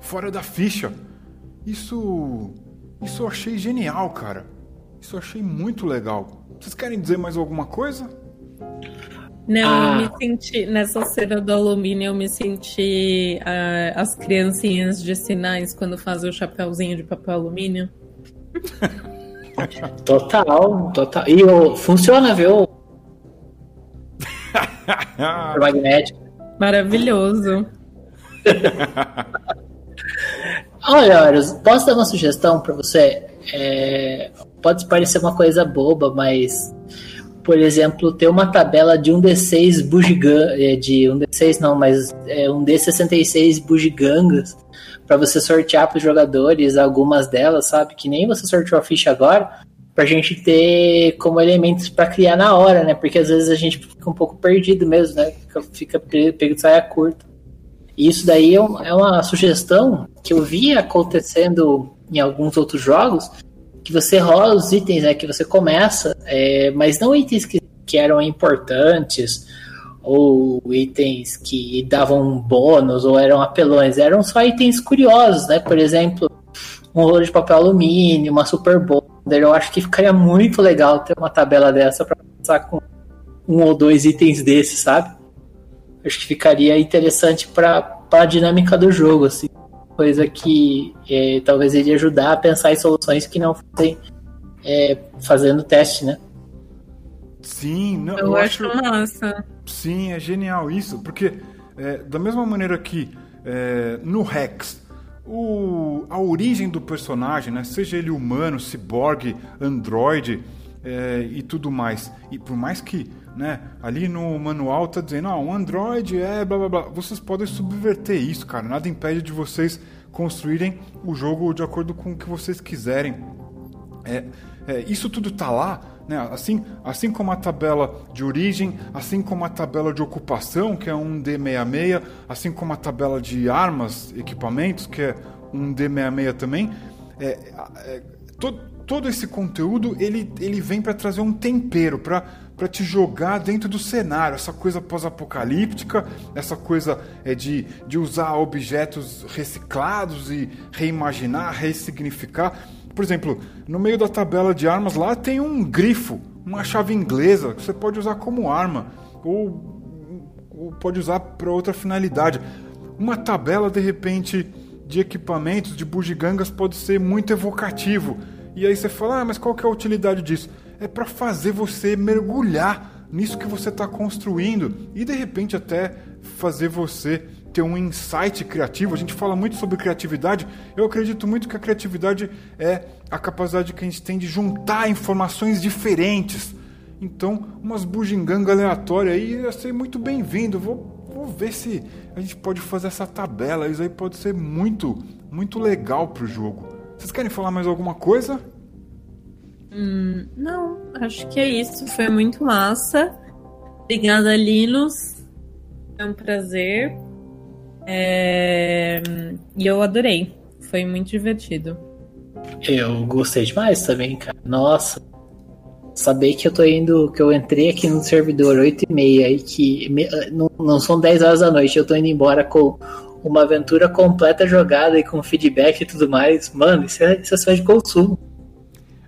fora da ficha. Isso. Isso eu achei genial, cara. Isso eu achei muito legal. Vocês querem dizer mais alguma coisa? Não, ah. eu me senti, nessa cena do alumínio, eu me senti uh, as criancinhas de sinais quando fazem o chapéuzinho de papel alumínio. [LAUGHS] total, total. E oh, funciona, viu? [LAUGHS] magnético. Maravilhoso. [LAUGHS] Olha, Horus, posso dar uma sugestão para você? É, pode parecer uma coisa boba, mas por exemplo, ter uma tabela de um D6 bugigangas, é, de um D6 não, mas é um D66 bugigangas para você sortear para os jogadores algumas delas, sabe? Que nem você sorteou a ficha agora, para a gente ter como elementos para criar na hora, né? Porque às vezes a gente fica um pouco perdido mesmo, né? Fica, fica pego de saia curta. E isso daí é, é uma sugestão que eu vi acontecendo em alguns outros jogos, que você rola os itens, né, que você começa, é, mas não itens que, que eram importantes ou itens que davam bônus ou eram apelões, eram só itens curiosos, né? Por exemplo, um rolo de papel alumínio, uma super bonder. Eu acho que ficaria muito legal ter uma tabela dessa para começar com um ou dois itens desses, sabe? Acho que ficaria interessante para a dinâmica do jogo, assim coisa que é, talvez iria ajudar a pensar em soluções que não fossem é, fazendo teste, né? Sim, não, eu, eu acho, acho massa. Sim, é genial isso, porque é, da mesma maneira que é, no Rex o, a origem do personagem, né, seja ele humano, ciborgue, androide é, e tudo mais, e por mais que né, ali no manual tá dizendo, ah, um Android é blá blá blá. Vocês podem subverter isso, cara. Nada impede de vocês construírem o jogo de acordo com o que vocês quiserem. É, é, isso tudo tá lá Né? Assim, assim como a tabela de origem, assim como a tabela de ocupação, que é um D66, assim como a tabela de armas, equipamentos, que é um D66 também, é, é, todo, todo esse conteúdo ele, ele vem para trazer um tempero, para para te jogar dentro do cenário, essa coisa pós-apocalíptica, essa coisa é de, de usar objetos reciclados e reimaginar, ressignificar. Por exemplo, no meio da tabela de armas lá tem um grifo, uma chave inglesa que você pode usar como arma ou, ou pode usar para outra finalidade. Uma tabela de repente de equipamentos, de bugigangas pode ser muito evocativo. E aí você fala, ah, mas qual que é a utilidade disso? É para fazer você mergulhar nisso que você está construindo e de repente até fazer você ter um insight criativo. A gente fala muito sobre criatividade. Eu acredito muito que a criatividade é a capacidade que a gente tem de juntar informações diferentes. Então, umas bugigangas aleatórias aí ia ser muito bem-vindo. Vou, vou ver se a gente pode fazer essa tabela. Isso aí pode ser muito, muito legal pro jogo. Vocês querem falar mais alguma coisa? Hum, não, acho que é isso. Foi muito massa. Obrigada, Linus. É um prazer. É... E eu adorei. Foi muito divertido. Eu gostei demais também, cara. Nossa. Saber que eu tô indo, que eu entrei aqui no servidor 8 e meia e que me, não, não são 10 horas da noite, eu tô indo embora com uma aventura completa jogada e com feedback e tudo mais. Mano, isso é, isso é só de consumo.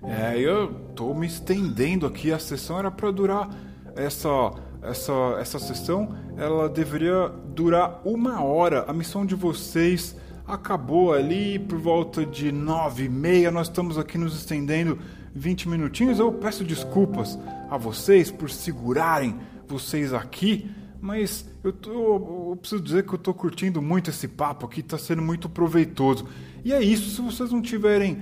É, eu tô me estendendo aqui. A sessão era para durar essa essa, essa sessão ela deveria durar uma hora. A missão de vocês acabou ali por volta de nove e meia. Nós estamos aqui nos estendendo 20 minutinhos. Eu peço desculpas a vocês por segurarem vocês aqui, mas eu, tô, eu preciso dizer que eu estou curtindo muito esse papo aqui, está sendo muito proveitoso. E é isso. Se vocês não tiverem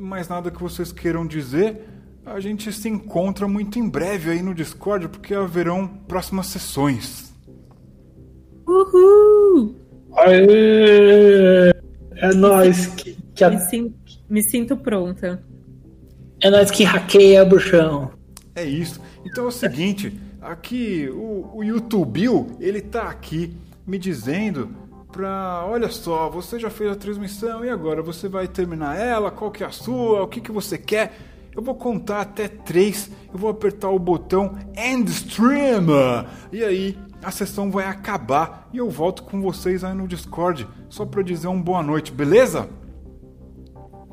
mais nada que vocês queiram dizer, a gente se encontra muito em breve aí no Discord, porque haverão próximas sessões. Uhul! Aê! É nóis que, que a... me, sinto, me sinto pronta. É nós que hackeia, bruxão. É isso. Então é o seguinte, aqui o, o YouTube, ele tá aqui me dizendo pra, olha só, você já fez a transmissão e agora você vai terminar ela, qual que é a sua, o que que você quer? Eu vou contar até três, eu vou apertar o botão End Stream e aí a sessão vai acabar e eu volto com vocês aí no Discord só para dizer um boa noite, beleza?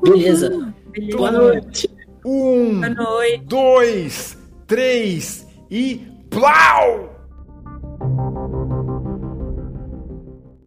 Beleza. beleza. Boa noite. Um, Boa noite. dois, três e plau!